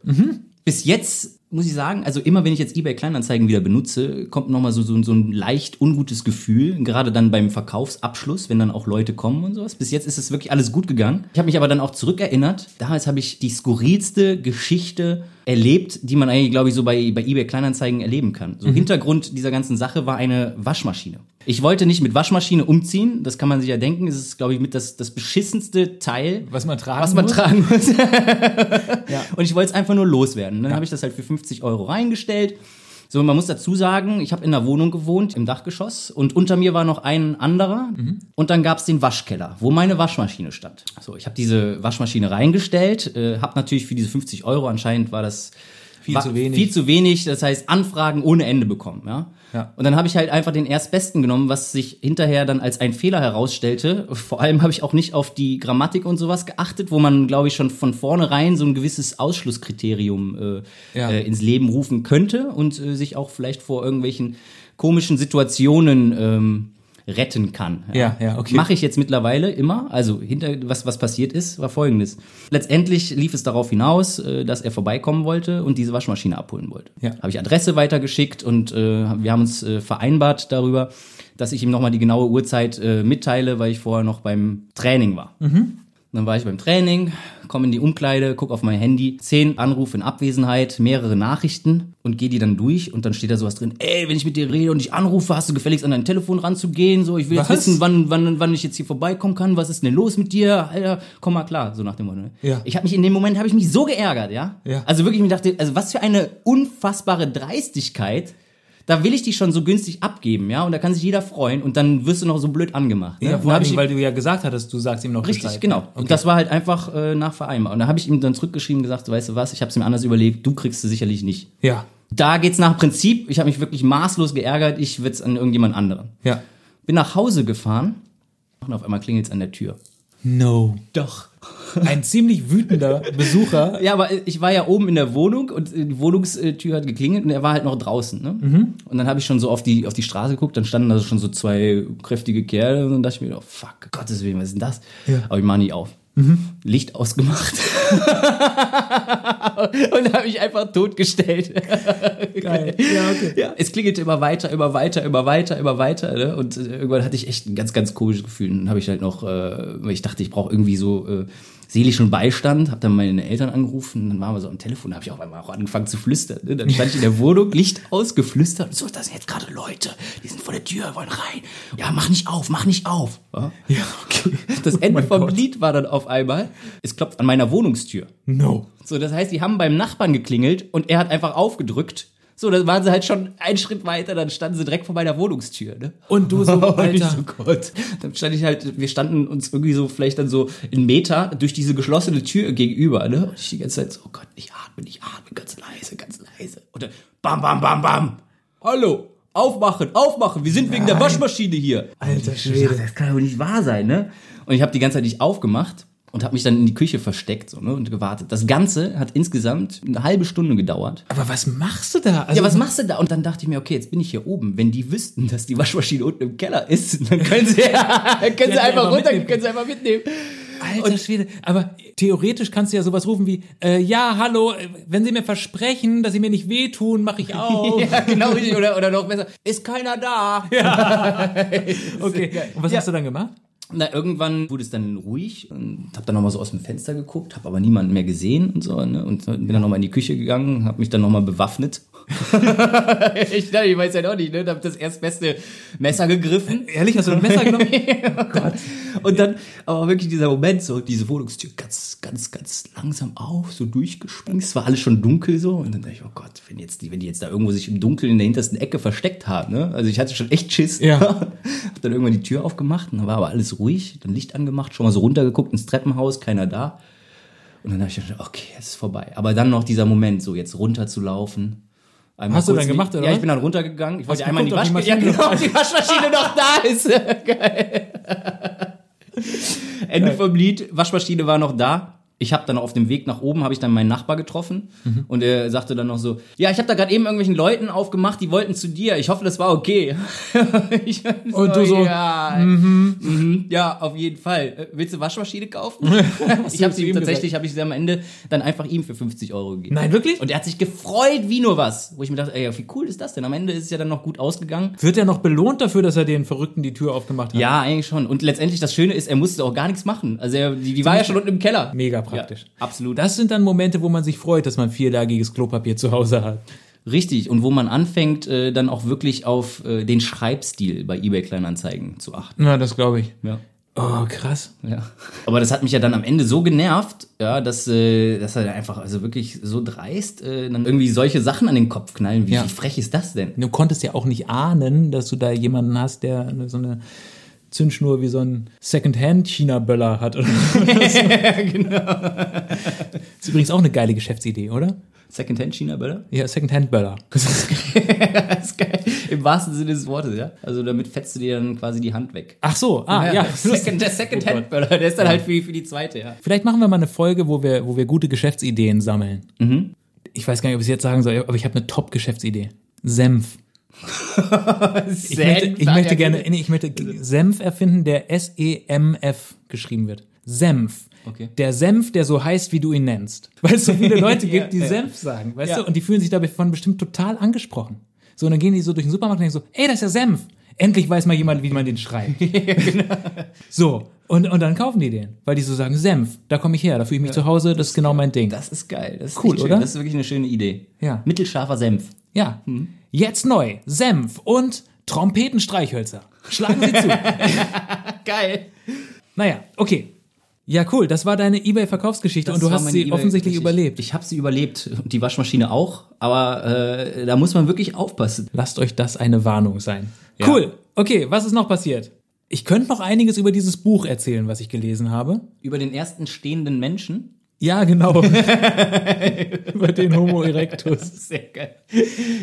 Bis jetzt muss ich sagen, also immer wenn ich jetzt eBay Kleinanzeigen wieder benutze, kommt nochmal so, so, so ein leicht ungutes Gefühl. Gerade dann beim Verkaufsabschluss, wenn dann auch Leute kommen und sowas. Bis jetzt ist es wirklich alles gut gegangen. Ich habe mich aber dann auch zurückerinnert. Damals habe ich die skurrilste Geschichte erlebt, die man eigentlich, glaube ich, so bei, bei eBay Kleinanzeigen erleben kann. So Hintergrund dieser ganzen Sache war eine Waschmaschine. Ich wollte nicht mit Waschmaschine umziehen, das kann man sich ja denken. Es ist, glaube ich, mit das, das beschissenste Teil, Was man tragen was man muss? tragen muss. Und ich wollte es einfach nur loswerden. Dann habe ich das halt für 50 Euro reingestellt. So, man muss dazu sagen, ich habe in einer Wohnung gewohnt, im Dachgeschoss, und unter mir war noch ein anderer. Und dann gab's den Waschkeller, wo meine Waschmaschine stand. So, ich habe diese Waschmaschine reingestellt, äh, habe natürlich für diese 50 Euro, anscheinend war das Viel zu wenig. Viel zu wenig, das heißt Anfragen ohne Ende bekommen, ja. Ja. Und dann habe ich halt einfach den erstbesten genommen, was sich hinterher dann als ein Fehler herausstellte. Vor allem habe ich auch nicht auf die Grammatik und sowas geachtet, wo man, glaube ich, schon von vornherein so ein gewisses Ausschlusskriterium äh, Ja. äh, ins Leben rufen könnte und äh, sich auch vielleicht vor irgendwelchen komischen Situationen ähm, retten kann. Ja, ja, okay. Mache ich jetzt mittlerweile immer. Also hinter was was passiert ist, war folgendes. Letztendlich lief es darauf hinaus, äh, dass er vorbeikommen wollte und diese Waschmaschine abholen wollte. Ja. Habe ich Adresse weitergeschickt und äh, wir haben uns äh, vereinbart darüber, dass ich ihm nochmal die genaue Uhrzeit äh, mitteile, weil ich vorher noch beim Training war. Dann war ich beim Training, komme in die Umkleide, guck auf mein Handy, zehn Anrufe in Abwesenheit, mehrere Nachrichten und gehe die dann durch und dann steht da sowas drin, ey, wenn ich mit dir rede und dich anrufe, hast du gefälligst an dein Telefon ranzugehen, so, ich will jetzt wissen, wann, wann, wann ich jetzt hier vorbeikommen kann, was ist denn los mit dir, Alter, komm mal klar, so nach dem Motto. ne? Ja. Ich habe mich in dem Moment, habe ich mich so geärgert, ja? Ja. Also wirklich, ich dachte, also was für eine unfassbare Dreistigkeit, da will ich dich schon so günstig abgeben, ja, und da kann sich jeder freuen und dann wirst du noch so blöd angemacht. Ne? Ja, vor allem, ich- weil du ja gesagt hattest, du sagst ihm noch Richtig, Bescheid. genau. Okay. Und das war halt einfach äh, nach Vereinbar. Und da habe ich ihm dann zurückgeschrieben gesagt, weißt du was, ich habe es mir anders überlegt, du kriegst es sicherlich nicht. Ja, Da geht's nach Prinzip, ich habe mich wirklich maßlos geärgert, ich wird's an irgendjemand anderen. ja. Bin nach Hause gefahren und auf einmal klingelt's an der Tür. No. Doch. Ein ziemlich wütender Besucher. Ja, aber ich war ja oben in der Wohnung und die Wohnungstür hat geklingelt und er war halt noch draußen. Ne? Mhm. Und dann habe ich schon so auf die, auf die Straße geguckt, dann standen da schon so zwei kräftige Kerle und dann dachte ich mir, oh fuck, Gottes Willen, was ist denn das? Ja. Aber ich mach nicht auf. Licht ausgemacht. und habe ich einfach totgestellt. Geil. Ja, okay. Ja, es klingelte immer weiter, immer weiter, immer weiter, immer weiter. Ne? Und äh, irgendwann hatte ich echt ein ganz, ganz komisches Gefühl. Und dann habe ich halt noch, äh, ich dachte, ich brauche irgendwie so äh, seelischen Beistand, habe dann meine Eltern angerufen dann waren wir so am Telefon, da habe ich auch einmal auch angefangen zu flüstern. Ne? Dann stand ich in der Wohnung, Licht ausgeflüstert. So, das sind jetzt gerade Leute, die sind vor der Tür, wollen rein. Ja, mach nicht auf, mach nicht auf. Ja, Ja, okay. Das Ende mein vom Gott. Lied war dann auf einmal, es klopft an meiner Wohnungstür. No. So, das heißt, die haben beim Nachbarn geklingelt und er hat einfach aufgedrückt. So, dann waren sie halt schon einen Schritt weiter, dann standen sie direkt vor meiner Wohnungstür, ne? Und du so, Alter. so, Gott. Dann stand ich halt, wir standen uns irgendwie so vielleicht dann so in Meter durch diese geschlossene Tür gegenüber, ne? Und ich die ganze Zeit so, oh Gott, ich atme, ich atme, ganz leise, ganz leise. Und dann, bam, bam, bam, bam. Hallo, aufmachen, aufmachen, wir sind wegen der Waschmaschine hier. Alter Schwede. das kann doch nicht wahr sein, ne? Und ich habe die ganze Zeit nicht aufgemacht. Und habe mich dann in die Küche versteckt so, ne, und gewartet. Das Ganze hat insgesamt eine halbe Stunde gedauert. Aber was machst du da? Also, Ja, was machst du da? Und dann dachte ich mir, okay, jetzt bin ich hier oben. Wenn die wüssten, dass die Waschmaschine unten im Keller ist, dann können sie, können sie Ja, einfach runter, mitnehmen. können sie einfach mitnehmen. Alter Schwede. Aber theoretisch kannst du ja sowas rufen wie, äh, ja, hallo, wenn Sie mir versprechen, dass Sie mir nicht wehtun, mache ich auch. Ja, genau richtig. Oder, oder noch besser, ist keiner da. Okay. Und was Ja. hast du dann gemacht? Na, irgendwann wurde es dann ruhig und habe dann nochmal so aus dem Fenster geguckt, habe aber niemanden mehr gesehen und so. Ne? Und bin dann nochmal in die Küche gegangen, habe mich dann nochmal bewaffnet. ich, dachte, ich weiß ja auch nicht, ne? Hab das erstbeste Messer gegriffen. Ehrlich, hast du ein Messer genommen? Und dann aber wirklich dieser Moment, so diese Wohnungstür ganz, ganz, ganz langsam auf, so durchgesprengt. Es war alles schon dunkel so. Und dann dachte ich, oh Gott, wenn jetzt die, wenn die jetzt da irgendwo sich im Dunkeln in der hintersten Ecke versteckt haben, ne? Also ich hatte schon echt Schiss. Ja. Hab dann irgendwann die Tür aufgemacht und dann war aber alles ruhig, dann Licht angemacht, schon mal so runtergeguckt ins Treppenhaus, keiner da. Und dann habe ich gedacht, okay, jetzt ist vorbei. Aber dann noch dieser Moment, so jetzt runterzulaufen. Einmal Hast du dann gemacht, oder Ja, ich bin dann runtergegangen. Ich wollte einmal in die geguckt, ob die Waschmaschine, ja, genau, die Waschmaschine noch da ist. Geil. Ende vom Lied, Waschmaschine war noch da. Ich habe dann auf dem Weg nach oben habe ich dann meinen Nachbar getroffen Mhm. und er sagte dann noch so, ja, ich habe da gerade eben irgendwelchen Leuten aufgemacht, die wollten zu dir. Ich hoffe, das war okay. ich, Und du so, ja, mhm, ja, auf jeden Fall. Äh, Willst du Waschmaschine kaufen? ich habe sie ihm tatsächlich, habe ich sie am Ende dann einfach ihm für 50 Euro gegeben. Nein, wirklich? Und er hat sich gefreut wie nur was. Wo ich mir dachte, ey, wie cool ist das denn? Am Ende ist es ja dann noch gut ausgegangen. Wird er noch belohnt dafür, dass er den Verrückten die Tür aufgemacht hat? Ja, eigentlich schon. Und letztendlich das Schöne ist, er musste auch gar nichts machen. Also er, die, die war ja schon unten im Keller. Mega praktisch. Ja, absolut. Das sind dann Momente, wo man sich freut, dass man vierlagiges Klopapier zu Hause hat. Richtig. Und wo man anfängt, äh, dann auch wirklich auf äh, den Schreibstil bei eBay Kleinanzeigen zu achten. Na, das glaube ich. Ja. Oh, krass. Ja. Aber das hat mich ja dann am Ende so genervt, ja, dass, äh, dass er einfach also wirklich so dreist äh, dann irgendwie solche Sachen an den Kopf knallen. Wie, Ja. wie frech ist das denn? Du konntest ja auch nicht ahnen, dass du da jemanden hast, der so eine Zündschnur wie so ein Secondhand-China-Böller hat. Oder ja, genau. Ist übrigens auch eine geile Geschäftsidee, oder? Secondhand China Böller? Ja, Secondhand-Böller. Das ist geil. Im wahrsten Sinne des Wortes, ja. Also damit fetzt du dir dann quasi die Hand weg. Ach so, ah, ja. Second, der Secondhand Böller, der ist dann halt für, für die zweite, ja. Vielleicht machen wir mal eine Folge, wo wir, wo wir gute Geschäftsideen sammeln. Ich weiß gar nicht, ob ich es jetzt sagen soll, aber ich habe eine Top-Geschäftsidee. Senf. Ich möchte, ich möchte gerne, nee, ich möchte Senf erfinden, der S-E-M-F geschrieben wird. Senf. Okay. Der Senf, der so heißt, wie du ihn nennst. Weil es so viele Leute gibt, die ja. Senf sagen, weißt Ja. du? Und die fühlen sich davon bestimmt total angesprochen. So, und dann gehen die so durch den Supermarkt und denken so, ey, das ist ja Senf. Endlich weiß mal jemand, wie man den schreibt. So, und, und dann kaufen die den, weil die so sagen, Senf, da komme ich her, da fühle ich mich zu Hause, das ist genau mein Ding. Das ist geil. Das ist Cool, oder? Das ist wirklich eine schöne Idee. Ja. Mittelscharfer Senf. Ja. Jetzt neu, Senf und Trompetenstreichhölzer. Schlagen Sie zu. Geil. naja, okay. Ja, cool. Das war deine eBay-Verkaufsgeschichte und du hast sie offensichtlich überlebt. Ich habe sie überlebt und die Waschmaschine auch, aber äh, da muss man wirklich aufpassen. Lasst euch das eine Warnung sein. Ja. Cool. Okay, was ist noch passiert? Ich könnte noch einiges über dieses Buch erzählen, was ich gelesen habe. Über den ersten stehenden Menschen. Ja, genau. über den Homo erectus. Sehr geil.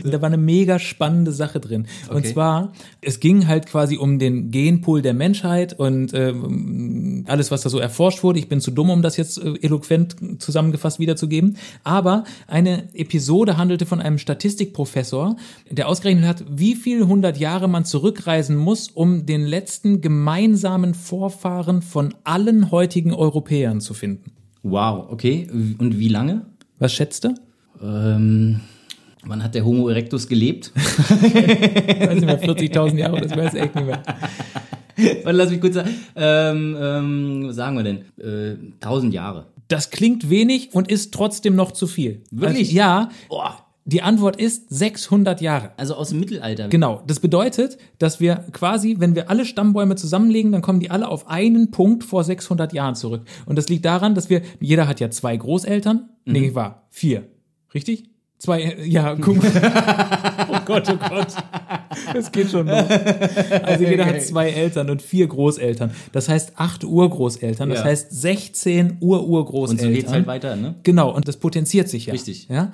Da war eine mega spannende Sache drin. Und Okay. zwar, es ging halt quasi um den Genpool der Menschheit und ähm, alles, was da so erforscht wurde. Ich bin zu dumm, um das jetzt äh, eloquent zusammengefasst wiederzugeben. Aber eine Episode handelte von einem Statistikprofessor, der ausgerechnet hat, wie viel hundert Jahre man zurückreisen muss, um den letzten gemeinsamen Vorfahren von allen heutigen Europäern zu finden. Wow, okay. Und wie lange? Was schätzt du? Ähm, wann hat der Homo erectus gelebt? Weiß nicht mehr, 40.000 Jahre, das weiß ich echt nicht mehr. Warte, lass mich kurz sagen. Ähm, ähm, was sagen wir denn? Äh, 1000 Jahre. Das klingt wenig und ist trotzdem noch zu viel. Wirklich? Also, ja. Boah. Die Antwort ist 600 Jahre. Also aus dem Mittelalter. Genau. Das bedeutet, dass wir quasi, wenn wir alle Stammbäume zusammenlegen, dann kommen die alle auf einen Punkt vor 600 Jahren zurück. Und das liegt daran, dass wir, jeder hat ja zwei Großeltern. Nee, war vier. Richtig? Zwei, äh, ja, guck mal. oh Gott, oh Gott. Es geht schon los. Also jeder hat zwei Eltern und vier Großeltern. Das heißt acht Urgroßeltern. Das Ja. heißt 16 Und so Ururgroßeltern. geht's halt weiter, ne? Genau, und das potenziert sich ja. Richtig, Ja? ja.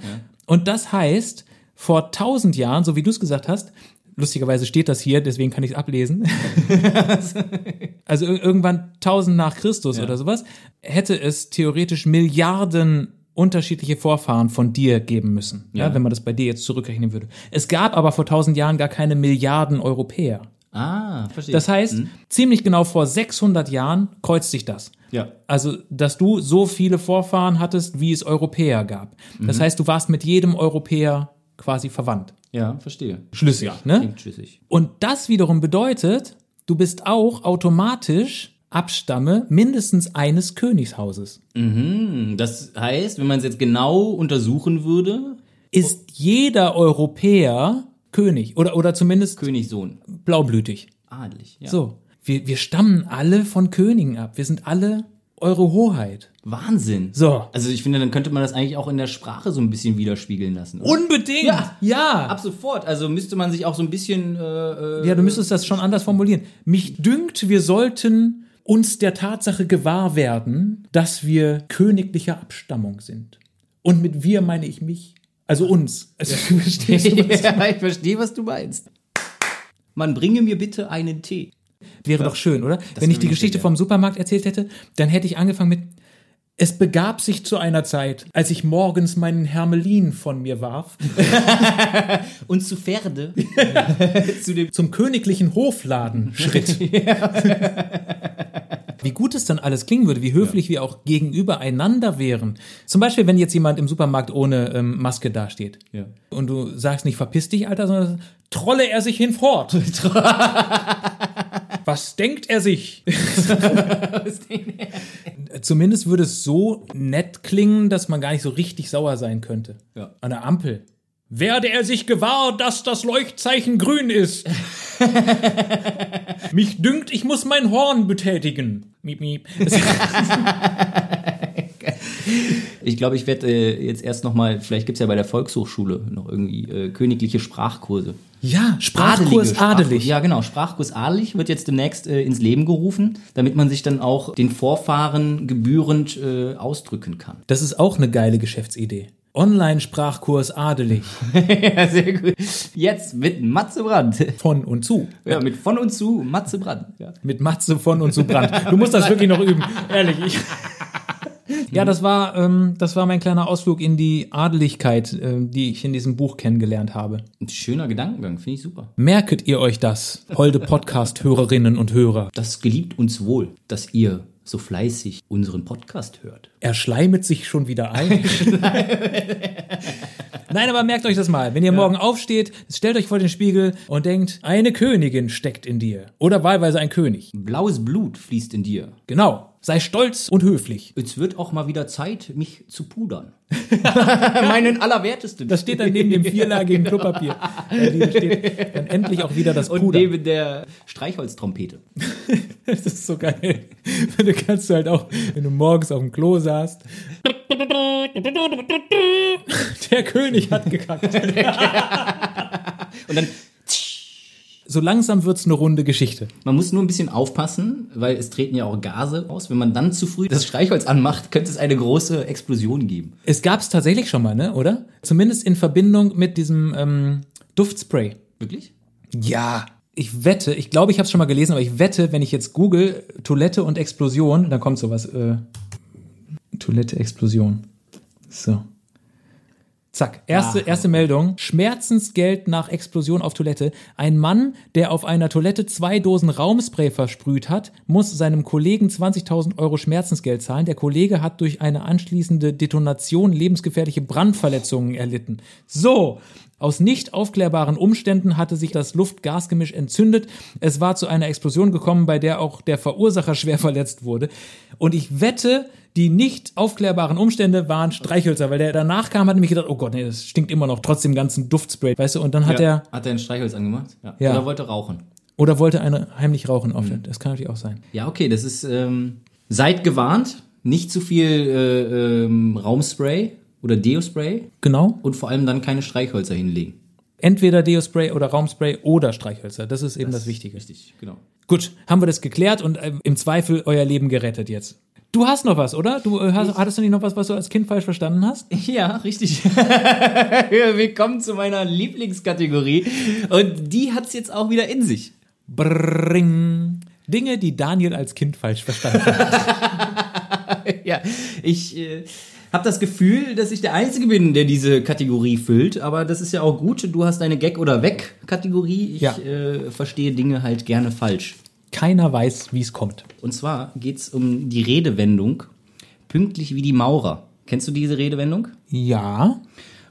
Und das heißt, vor 1000 Jahren, so wie du es gesagt hast, lustigerweise steht das hier, deswegen kann ich es ablesen. also ir- irgendwann 1000 nach Christus Ja. oder sowas, hätte es theoretisch Milliarden unterschiedliche Vorfahren von dir geben müssen, ja. Ja. wenn man das bei dir jetzt zurückrechnen würde. Es gab aber vor 1000 Jahren gar keine Milliarden Europäer. Ah, verstehe. Das heißt, Hm? ziemlich genau vor 600 Jahren kreuzt sich das. Ja. Also, dass du so viele Vorfahren hattest, wie es Europäer gab. Das Mhm. heißt, du warst mit jedem Europäer quasi verwandt. Ja, verstehe. Schlüssig, ne? Klingt schlüssig. Und das wiederum bedeutet, du bist auch automatisch Abstamme mindestens eines Königshauses. Mhm. Das heißt, wenn man es jetzt genau untersuchen würde, Ist jeder Europäer König oder, oder zumindest Königssohn. blaublütig. Adelig. Ja. So. Wir, wir stammen alle von Königen ab. Wir sind alle eure Hoheit. Wahnsinn. So. Also ich finde, dann könnte man das eigentlich auch in der Sprache so ein bisschen widerspiegeln lassen. oder? Unbedingt! Ja. ja. Ab sofort. Also müsste man sich auch so ein bisschen. Äh, äh, Ja, du müsstest das schon anders formulieren. Mich dünkt, wir sollten uns der Tatsache gewahr werden, dass wir königlicher Abstammung sind. Und mit wir meine ich mich. Also uns. Also, verstehst du, was- ja, ich verstehe, was du meinst. Man bringe mir bitte einen Tee. Wäre doch schön, oder? Wenn ich die Geschichte ja. vom Supermarkt erzählt hätte, dann hätte ich angefangen mit es begab sich zu einer Zeit, als ich morgens meinen Hermelin von mir warf, Und zu Pferde. zu dem. zum königlichen Hofladen schritt. Wie gut es dann alles klingen würde, wie höflich wir auch gegenüber einander wären. Zum Beispiel, wenn jetzt jemand im Supermarkt ohne ähm, Maske dasteht. Ja. Und du sagst nicht, verpiss dich, Alter, sondern trolle er sich hinfort. Was denkt er sich? Zumindest würde es so nett klingen, dass man gar nicht so richtig sauer sein könnte. Ja. An der Ampel. Werde er sich gewahr, dass das Leuchtzeichen grün ist? Mich dünkt, ich muss mein Horn betätigen. Miep, miep. Ich glaube, ich werde äh, jetzt erst nochmal, vielleicht gibt es ja bei der Volkshochschule noch irgendwie äh, königliche Sprachkurse. ja, Sprachkurs Adelige adelig. Ja, genau. Sprachkurs adelig wird jetzt demnächst äh, ins Leben gerufen, damit man sich dann auch den Vorfahren gebührend äh, ausdrücken kann. Das ist auch eine geile Geschäftsidee. Online-Sprachkurs adelig. ja, sehr gut. Jetzt mit Matze Brandt. Von und zu. Ja, mit von und zu Matze Brandt. Ja. Mit Matze von und zu Brand. Du musst das wirklich noch üben. Ehrlich. Ich. Ja, das war, ähm, das war mein kleiner Ausflug in die Adeligkeit, ähm, die ich in diesem Buch kennengelernt habe. Ein schöner Gedankengang, finde ich super. Merket ihr euch das, holde Podcast-Hörerinnen und Hörer? Das geliebt uns wohl, dass ihr so fleißig unseren Podcast hört. Er schleimet sich schon wieder ein. Nein, aber merkt euch das mal. Wenn ihr morgen aufsteht, stellt euch vor den Spiegel und denkt, eine Königin steckt in dir. Oder wahlweise ein König. Blaues Blut fließt in dir. Genau. Sei stolz und höflich. Es wird auch mal wieder Zeit, mich zu pudern. Meinen allerwertesten. Das steht dann neben dem vierlagigen Klopapier. Ja, die steht dann endlich auch wieder das und Puder. neben der Streichholztrompete. Das ist so geil. Du kannst du halt auch, wenn du morgens auf dem Klo saßt. Der König hat gekackt. Und dann, So langsam wird's eine runde Geschichte. man muss nur ein bisschen aufpassen, weil es treten ja auch Gase aus. Wenn man dann zu früh das Streichholz anmacht, könnte es eine große Explosion geben. Es gab's tatsächlich schon mal, ne? Oder? Zumindest in Verbindung mit diesem ähm, Duftspray. Wirklich? Ja. Ich wette, ich glaube, ich habe es schon mal gelesen, aber ich wette, wenn ich jetzt google Toilette und Explosion, dann kommt sowas. Äh, Toilette, Explosion. So. Zack, erste, erste Meldung. Schmerzensgeld nach Explosion auf Toilette. Ein Mann, der auf einer Toilette zwei Dosen Raumspray versprüht hat, muss seinem Kollegen 20.000 Euro Schmerzensgeld zahlen. Der Kollege hat durch eine anschließende Detonation lebensgefährliche Brandverletzungen erlitten. So. Aus nicht aufklärbaren Umständen hatte sich das Luft-Gas-Gemisch entzündet. Es war zu einer Explosion gekommen, bei der auch der Verursacher schwer verletzt wurde. Und ich wette, die nicht aufklärbaren Umstände waren Streichhölzer, weil der danach kam, hat nämlich gedacht, oh Gott, nee, das stinkt immer noch, trotzdem ganzen Duftspray, weißt du, und dann hat er, Hat er ein Streichholz angemacht? Ja. Ja. Oder wollte rauchen? oder wollte eine heimlich rauchen auf Mhm. das kann natürlich auch sein. Ja, okay, das ist, ähm, seid gewarnt. Nicht zu viel äh, ähm, Raumspray oder Deospray Genau. und vor allem dann keine Streichhölzer hinlegen. Entweder Deospray oder Raumspray oder Streichhölzer, das ist eben das, Wichtige. Richtig, genau. Gut, haben wir das geklärt und ähm, im Zweifel euer Leben gerettet jetzt. Du hast noch was, oder? Du äh, hast, hattest du nicht noch was, was du als Kind falsch verstanden hast? Ja, richtig. Willkommen zu meiner Lieblingskategorie. Und die hat's jetzt auch wieder in sich. Bring. Dinge, die Daniel als Kind falsch verstanden hat. ja, ich äh, habe das Gefühl, dass ich der Einzige bin, der diese Kategorie füllt. Aber das ist ja auch gut. Du hast eine Gag- oder Weg-Kategorie. Ich Ja. äh, verstehe Dinge halt gerne falsch. Keiner weiß, wie es kommt. Und zwar geht's um die Redewendung pünktlich wie die Maurer. Kennst du diese Redewendung? Ja.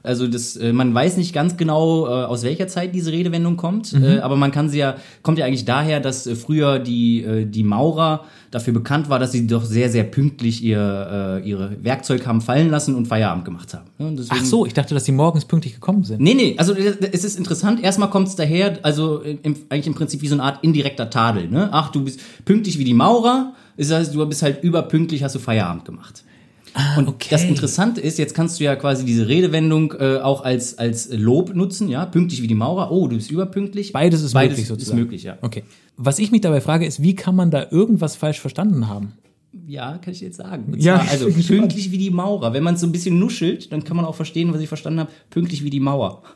Also das, äh, man weiß nicht ganz genau, äh, aus welcher Zeit diese Redewendung kommt, äh, aber man kann sie ja, kommt ja eigentlich daher, dass äh, früher die, äh, die Maurer dafür bekannt war, dass sie doch sehr, sehr pünktlich ihr, äh, ihre Werkzeug haben fallen lassen und Feierabend gemacht haben. Ja, deswegen- Ach so, ich dachte, dass sie morgens pünktlich gekommen sind. Nee, nee, also äh, es ist interessant. Erstmal kommt es daher, also äh, im, eigentlich im Prinzip wie so eine Art indirekter Tadel. Ne? Ach, du bist pünktlich wie die Maurer, das heißt, du bist halt überpünktlich, hast du Feierabend gemacht. Und okay. das Interessante ist, jetzt kannst du ja quasi diese Redewendung äh, auch als, als Lob nutzen, ja, pünktlich wie die Maurer, oh, du bist überpünktlich. Beides ist Beides möglich ist sozusagen. möglich, ja. Okay. Was ich mich dabei frage, ist, wie kann man da irgendwas falsch verstanden haben? Ja, kann ich jetzt sagen. Und Ja, zwar, also pünktlich wie die Maurer. Wenn man es so ein bisschen nuschelt, dann kann man auch verstehen, was ich verstanden habe. Pünktlich wie die Mauer.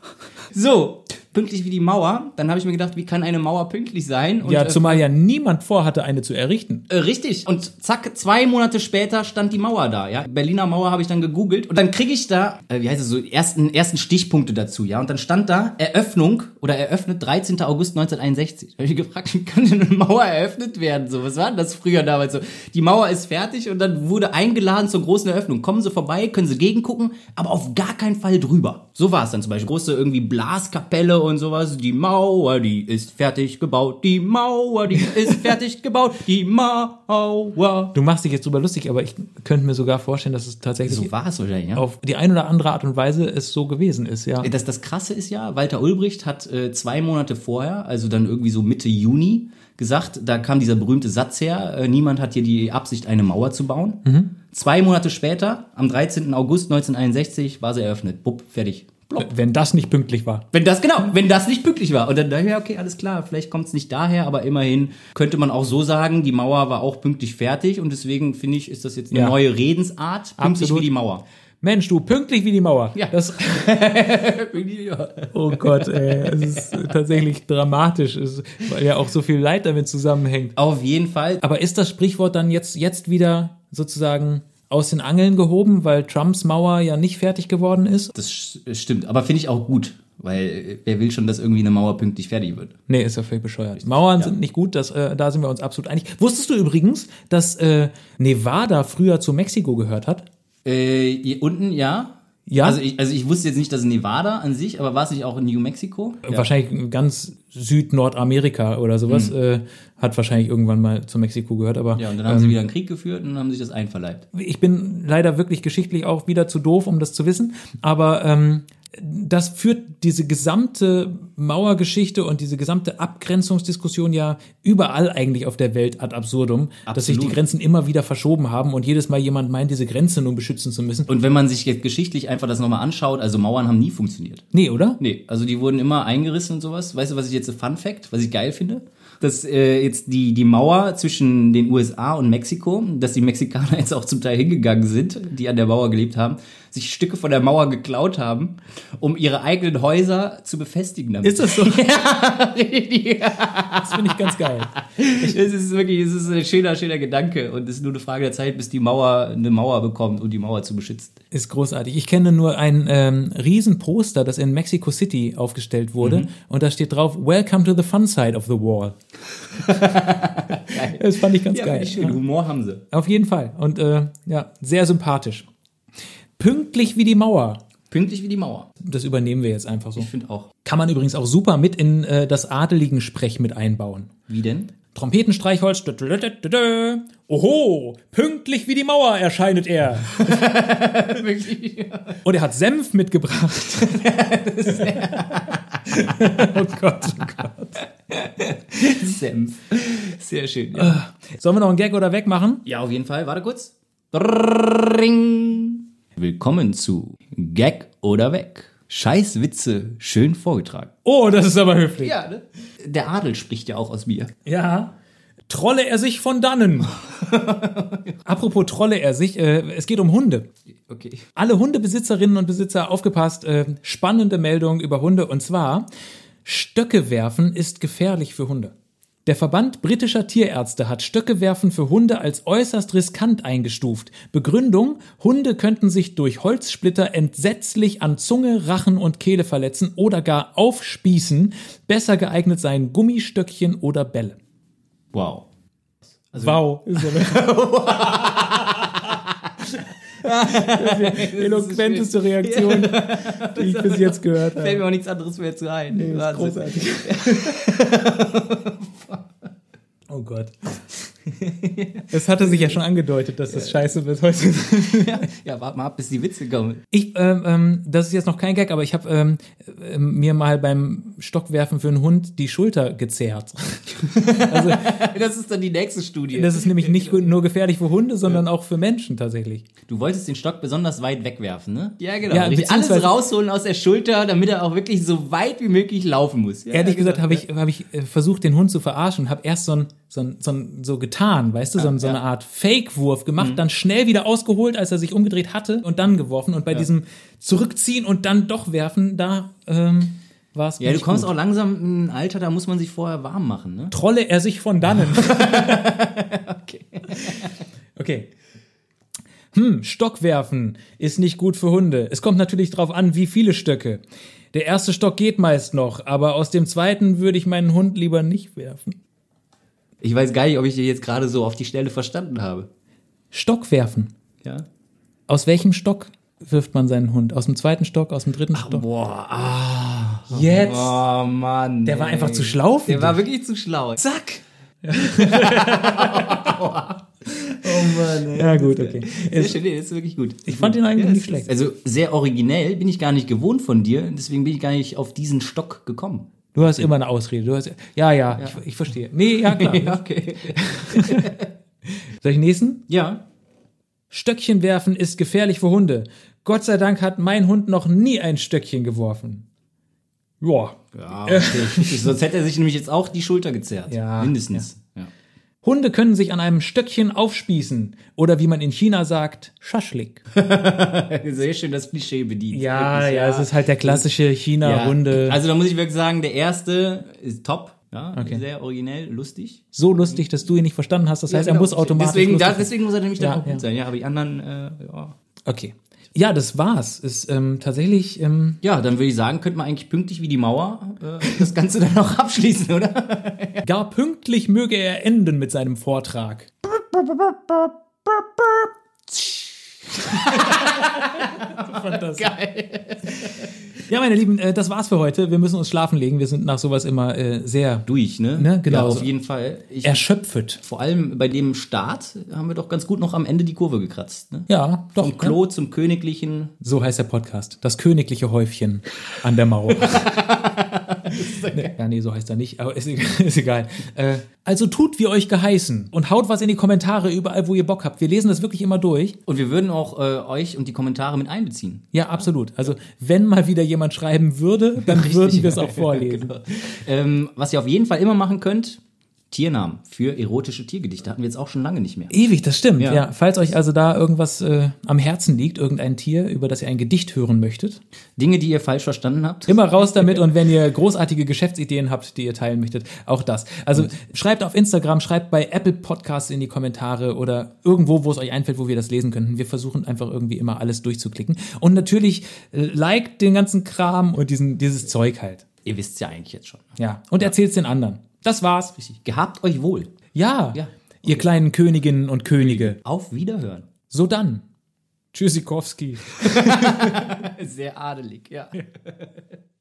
So, pünktlich wie die Mauer. Dann habe ich mir gedacht, wie kann eine Mauer pünktlich sein? Und, ja, äh, zumal ja niemand vorhatte, eine zu errichten. Äh, richtig. Und zack, zwei Monate später stand die Mauer da, ja. Berliner Mauer habe ich dann gegoogelt und dann kriege ich da, äh, wie heißt es so, ersten, ersten Stichpunkte dazu, ja. Und dann stand da Eröffnung oder eröffnet 13. August 1961. Da habe ich gefragt, wie kann denn eine Mauer eröffnet werden? So, was war denn das früher damals so? Die Mauer ist fertig und dann wurde eingeladen zur großen Eröffnung. Kommen Sie vorbei, können Sie gegengucken, aber auf gar keinen Fall drüber. So war es dann zum Beispiel. Große irgendwie Blaskapelle und sowas. Die Mauer, die ist fertig gebaut. Die Mauer, die ist fertig gebaut. Die Mauer. Du machst dich jetzt drüber lustig, aber ich könnte mir sogar vorstellen, dass es tatsächlich So war es wahrscheinlich, ja. auf die eine oder andere Art und Weise es so gewesen ist, ja. Das, das Krasse ist ja, Walter Ulbricht hat äh, zwei Monate vorher, also dann irgendwie so Mitte Juni, gesagt, da kam dieser berühmte Satz her, äh, niemand hat hier die Absicht, eine Mauer zu bauen. Zwei Monate später, am 13. August 1961, war sie eröffnet. Bupp, fertig. Plopp. Wenn das nicht pünktlich war. Wenn das, genau, wenn das nicht pünktlich war. Und dann dachte ich, ja, okay, alles klar, vielleicht kommt es nicht daher, aber immerhin könnte man auch so sagen, die Mauer war auch pünktlich fertig und deswegen finde ich, ist das jetzt eine Ja. neue Redensart, pünktlich Absolut. wie die Mauer. Mensch, du, pünktlich wie die Mauer. Ja. Das, oh Gott, ey, es ist tatsächlich dramatisch, es, weil ja auch so viel Leid damit zusammenhängt. Auf jeden Fall. Aber ist das Sprichwort dann jetzt, jetzt wieder sozusagen aus den Angeln gehoben, weil Trumps Mauer ja nicht fertig geworden ist? Das stimmt, aber finde ich auch gut, weil äh, wer will schon, dass irgendwie eine Mauer pünktlich fertig wird? Nee, ist ja völlig bescheuert. Mauern sind nicht gut, das, äh, da sind wir uns absolut einig. Wusstest du übrigens, dass äh, Nevada früher zu Mexiko gehört hat? Äh, hier unten, ja. Ja? Also ich, also ich wusste jetzt nicht, dass Nevada an sich, aber war es nicht auch in New Mexico? Ja. Wahrscheinlich ganz Süd-Nordamerika oder sowas äh, hat wahrscheinlich irgendwann mal zu Mexiko gehört, aber. Ja, und dann haben sie wieder einen Krieg geführt und haben sich das einverleibt. ich bin leider wirklich geschichtlich auch wieder zu doof, um das zu wissen, aber ähm, das führt diese gesamte Mauergeschichte und diese gesamte Abgrenzungsdiskussion ja überall eigentlich auf der Welt ad absurdum, dass sich die Absolut. Grenzen immer wieder verschoben haben und jedes Mal jemand meint, diese Grenze nun beschützen zu müssen. Und wenn man sich jetzt geschichtlich einfach das nochmal anschaut, also Mauern haben nie funktioniert. Nee, oder? Nee, also die wurden immer eingerissen und sowas. Weißt du, was ich jetzt Fun Fact, was ich geil finde? Dass äh, jetzt die, die Mauer zwischen den USA und Mexiko, dass die Mexikaner jetzt auch zum Teil hingegangen sind, die an der Mauer gelebt haben, sich Stücke von der Mauer geklaut haben, um ihre eigenen Häuser zu befestigen. Damit. Ist das so? ja, richtig. Das finde ich ganz geil. Es ist wirklich, es ist ein schöner, schöner Gedanke und es ist nur eine Frage der Zeit, bis die Mauer eine Mauer bekommt, um die Mauer zu beschützen. Ist großartig. Ich kenne nur ein ähm, Riesenposter, das in Mexico City aufgestellt wurde. Mhm. Und da steht drauf, Welcome to the fun side of the wall. das fand ich ganz Ja, geil. schön. Humor haben sie. Auf jeden Fall. Und äh, ja, sehr sympathisch. Pünktlich wie die Mauer. Pünktlich wie die Mauer. Das übernehmen wir jetzt einfach so. Ich finde auch. Kann man übrigens auch super mit in äh, das adeligen Sprech mit einbauen. Wie denn? Trompetenstreichholz. dü- dü. Oho, pünktlich wie die Mauer erscheinet er. Und er hat Senf mitgebracht. oh Gott, oh Gott. Senf. Sehr schön. Ja. Sollen wir noch einen Gag oder wegmachen? ja, auf jeden Fall. Warte kurz. Ring. Willkommen zu Gag oder Weg. Scheißwitze schön vorgetragen. Oh, das ist aber höflich. Ja, ne? Der Adel spricht ja auch aus mir. Ja. Trolle er sich von dannen. Apropos trolle er sich, äh, es geht um Hunde. Okay. Alle Hundebesitzerinnen und Besitzer aufgepasst, äh, spannende Meldung über Hunde und zwar Stöcke werfen ist gefährlich für Hunde. Der Verband britischer Tierärzte hat Stöcke werfen für Hunde als äußerst riskant eingestuft. Begründung, Hunde könnten sich durch Holzsplitter entsetzlich an Zunge, Rachen und Kehle verletzen oder gar aufspießen. Besser geeignet seien Gummistöckchen oder Bälle. Wow. Also, wow. Ist eine eloquenteste Reaktion, die ich bis jetzt gehört Fällt habe. mir auch nichts anderes mehr zu ein. Nee, großartig. oh Gott. Es hatte sich ja schon angedeutet, dass das scheiße wird heute. Ja, warte mal ab, bis die Witze kommen. Ich, ähm, ähm, das ist jetzt noch kein Gag, aber ich habe ähm, ähm, mir mal beim Stockwerfen für einen Hund die Schulter gezerrt. Das ist dann die nächste Studie. Das ist nämlich nicht nur gefährlich für Hunde, sondern auch für Menschen tatsächlich. Du wolltest den Stock besonders weit wegwerfen, ne? Ja, genau. Ja. Alles rausholen aus der Schulter, damit er auch wirklich so weit wie möglich laufen muss. Ja, Ehrlich genau. gesagt habe ich, hab ich äh, versucht, den Hund zu verarschen und habe erst so ein, so so so getan, weißt du, so, ein, so eine Art Fake-Wurf gemacht, Mhm. dann schnell wieder ausgeholt, als er sich umgedreht hatte und dann geworfen. Und bei diesem Zurückziehen und dann doch werfen, da ähm, war es Ja, du kommst auch langsam in ein Alter, da muss man sich vorher warm machen, ne? Trolle er sich von dannen. Okay. Okay. Hm, Stock werfen ist nicht gut für Hunde. Es kommt natürlich drauf an, wie viele Stöcke. Der erste Stock geht meist noch, aber aus dem zweiten würde ich meinen Hund lieber nicht werfen. Ich weiß gar nicht, ob ich dir jetzt gerade so auf die Stelle verstanden habe. Stock werfen. Ja? Aus welchem Stock wirft man seinen Hund? Aus dem zweiten Stock, aus dem dritten Stock? Boah, ah. Jetzt. Oh Mann. Der war ey. einfach zu schlau für Der war dich. wirklich zu schlau. Zack. Oh Mann, ey. Ja, gut, okay. Sehr schön, nee, das ist wirklich gut. Ich fand ihn eigentlich Ja, nicht schlecht. Also sehr originell bin ich gar nicht gewohnt von dir, deswegen bin ich gar nicht auf diesen Stock gekommen. Du hast immer eine Ausrede. Du hast, ja, ja, Ich, ich verstehe. Nee, ja, klar. Ja, okay. Soll ich nächsten? Ja. Stöckchen werfen ist gefährlich für Hunde. Gott sei Dank hat mein Hund noch nie ein Stöckchen geworfen. Ja. Ja, okay. Sonst hätte er sich nämlich jetzt auch die Schulter gezerrt. Ja, Mindestens. Ja. Hunde können sich an einem Stöckchen aufspießen. Oder wie man in China sagt, Schaschlik. Sehr schön das Klischee bedient. Ja, Wirklich, ja, es ist halt der klassische Ja. China-Hunde. Also da muss ich wirklich sagen, der erste ist top. Ja, Okay. sehr originell, lustig. so lustig, dass du ihn nicht verstanden hast. Das heißt, er genau. muss automatisch. Deswegen, da, deswegen muss er nämlich Ja, dann auch gut ja. sein. Ja, aber die anderen, äh, ja. Okay. Ja, das war's. Ist ähm, tatsächlich. Ähm, Ja, dann würde ich sagen, könnte man eigentlich pünktlich wie die Mauer äh, das Ganze dann auch abschließen, oder? gar pünktlich möge er enden mit seinem Vortrag. Fantastisch. Ja, meine Lieben, äh, das war's für heute. Wir müssen uns schlafen legen. Wir sind nach sowas immer äh, sehr Durch, ne? Ne, genau Ja, auf jeden Fall. Ich, erschöpft. vor allem bei dem Start haben wir doch ganz gut noch am Ende die Kurve gekratzt. Ne? Ja, doch. Vom Klo zum Königlichen. So heißt der Podcast. Das königliche Häufchen an der Mauer. ja, nee, so heißt er nicht, aber ist, egal- ist egal. Äh, also tut wie euch geheißen und haut was in die Kommentare überall, wo ihr Bock habt. Wir lesen das wirklich immer durch. Und wir würden auch äh, euch und die Kommentare mit einbeziehen. Ja, absolut. Also wenn mal wieder jemand schreiben würde, dann würden wir es auch vorlesen. Genau. Ähm, was ihr auf jeden Fall immer machen könnt, Tiernamen für erotische Tiergedichte. Hatten wir jetzt auch schon lange nicht mehr. Ewig, das stimmt. Ja. Ja. falls euch also da irgendwas äh, am Herzen liegt, irgendein Tier, über das ihr ein Gedicht hören möchtet, Dinge, die ihr falsch verstanden habt. immer raus damit und wenn ihr großartige Geschäftsideen habt, die ihr teilen möchtet, auch das. Also schreibt auf Instagram, schreibt bei Apple Podcasts in die Kommentare oder irgendwo, wo es euch einfällt, wo wir das lesen könnten. Wir versuchen einfach irgendwie immer alles durchzuklicken. Und natürlich äh, liked den ganzen Kram und diesen, dieses Zeug halt. Ihr wisst ja eigentlich jetzt schon. Ja. Und erzählt's den anderen. Das war's. Gehabt euch wohl. Ja. Ja. Ihr kleinen Königinnen und Könige. Auf Wiederhören. So dann. Tschüssikowski. Sehr adelig, ja.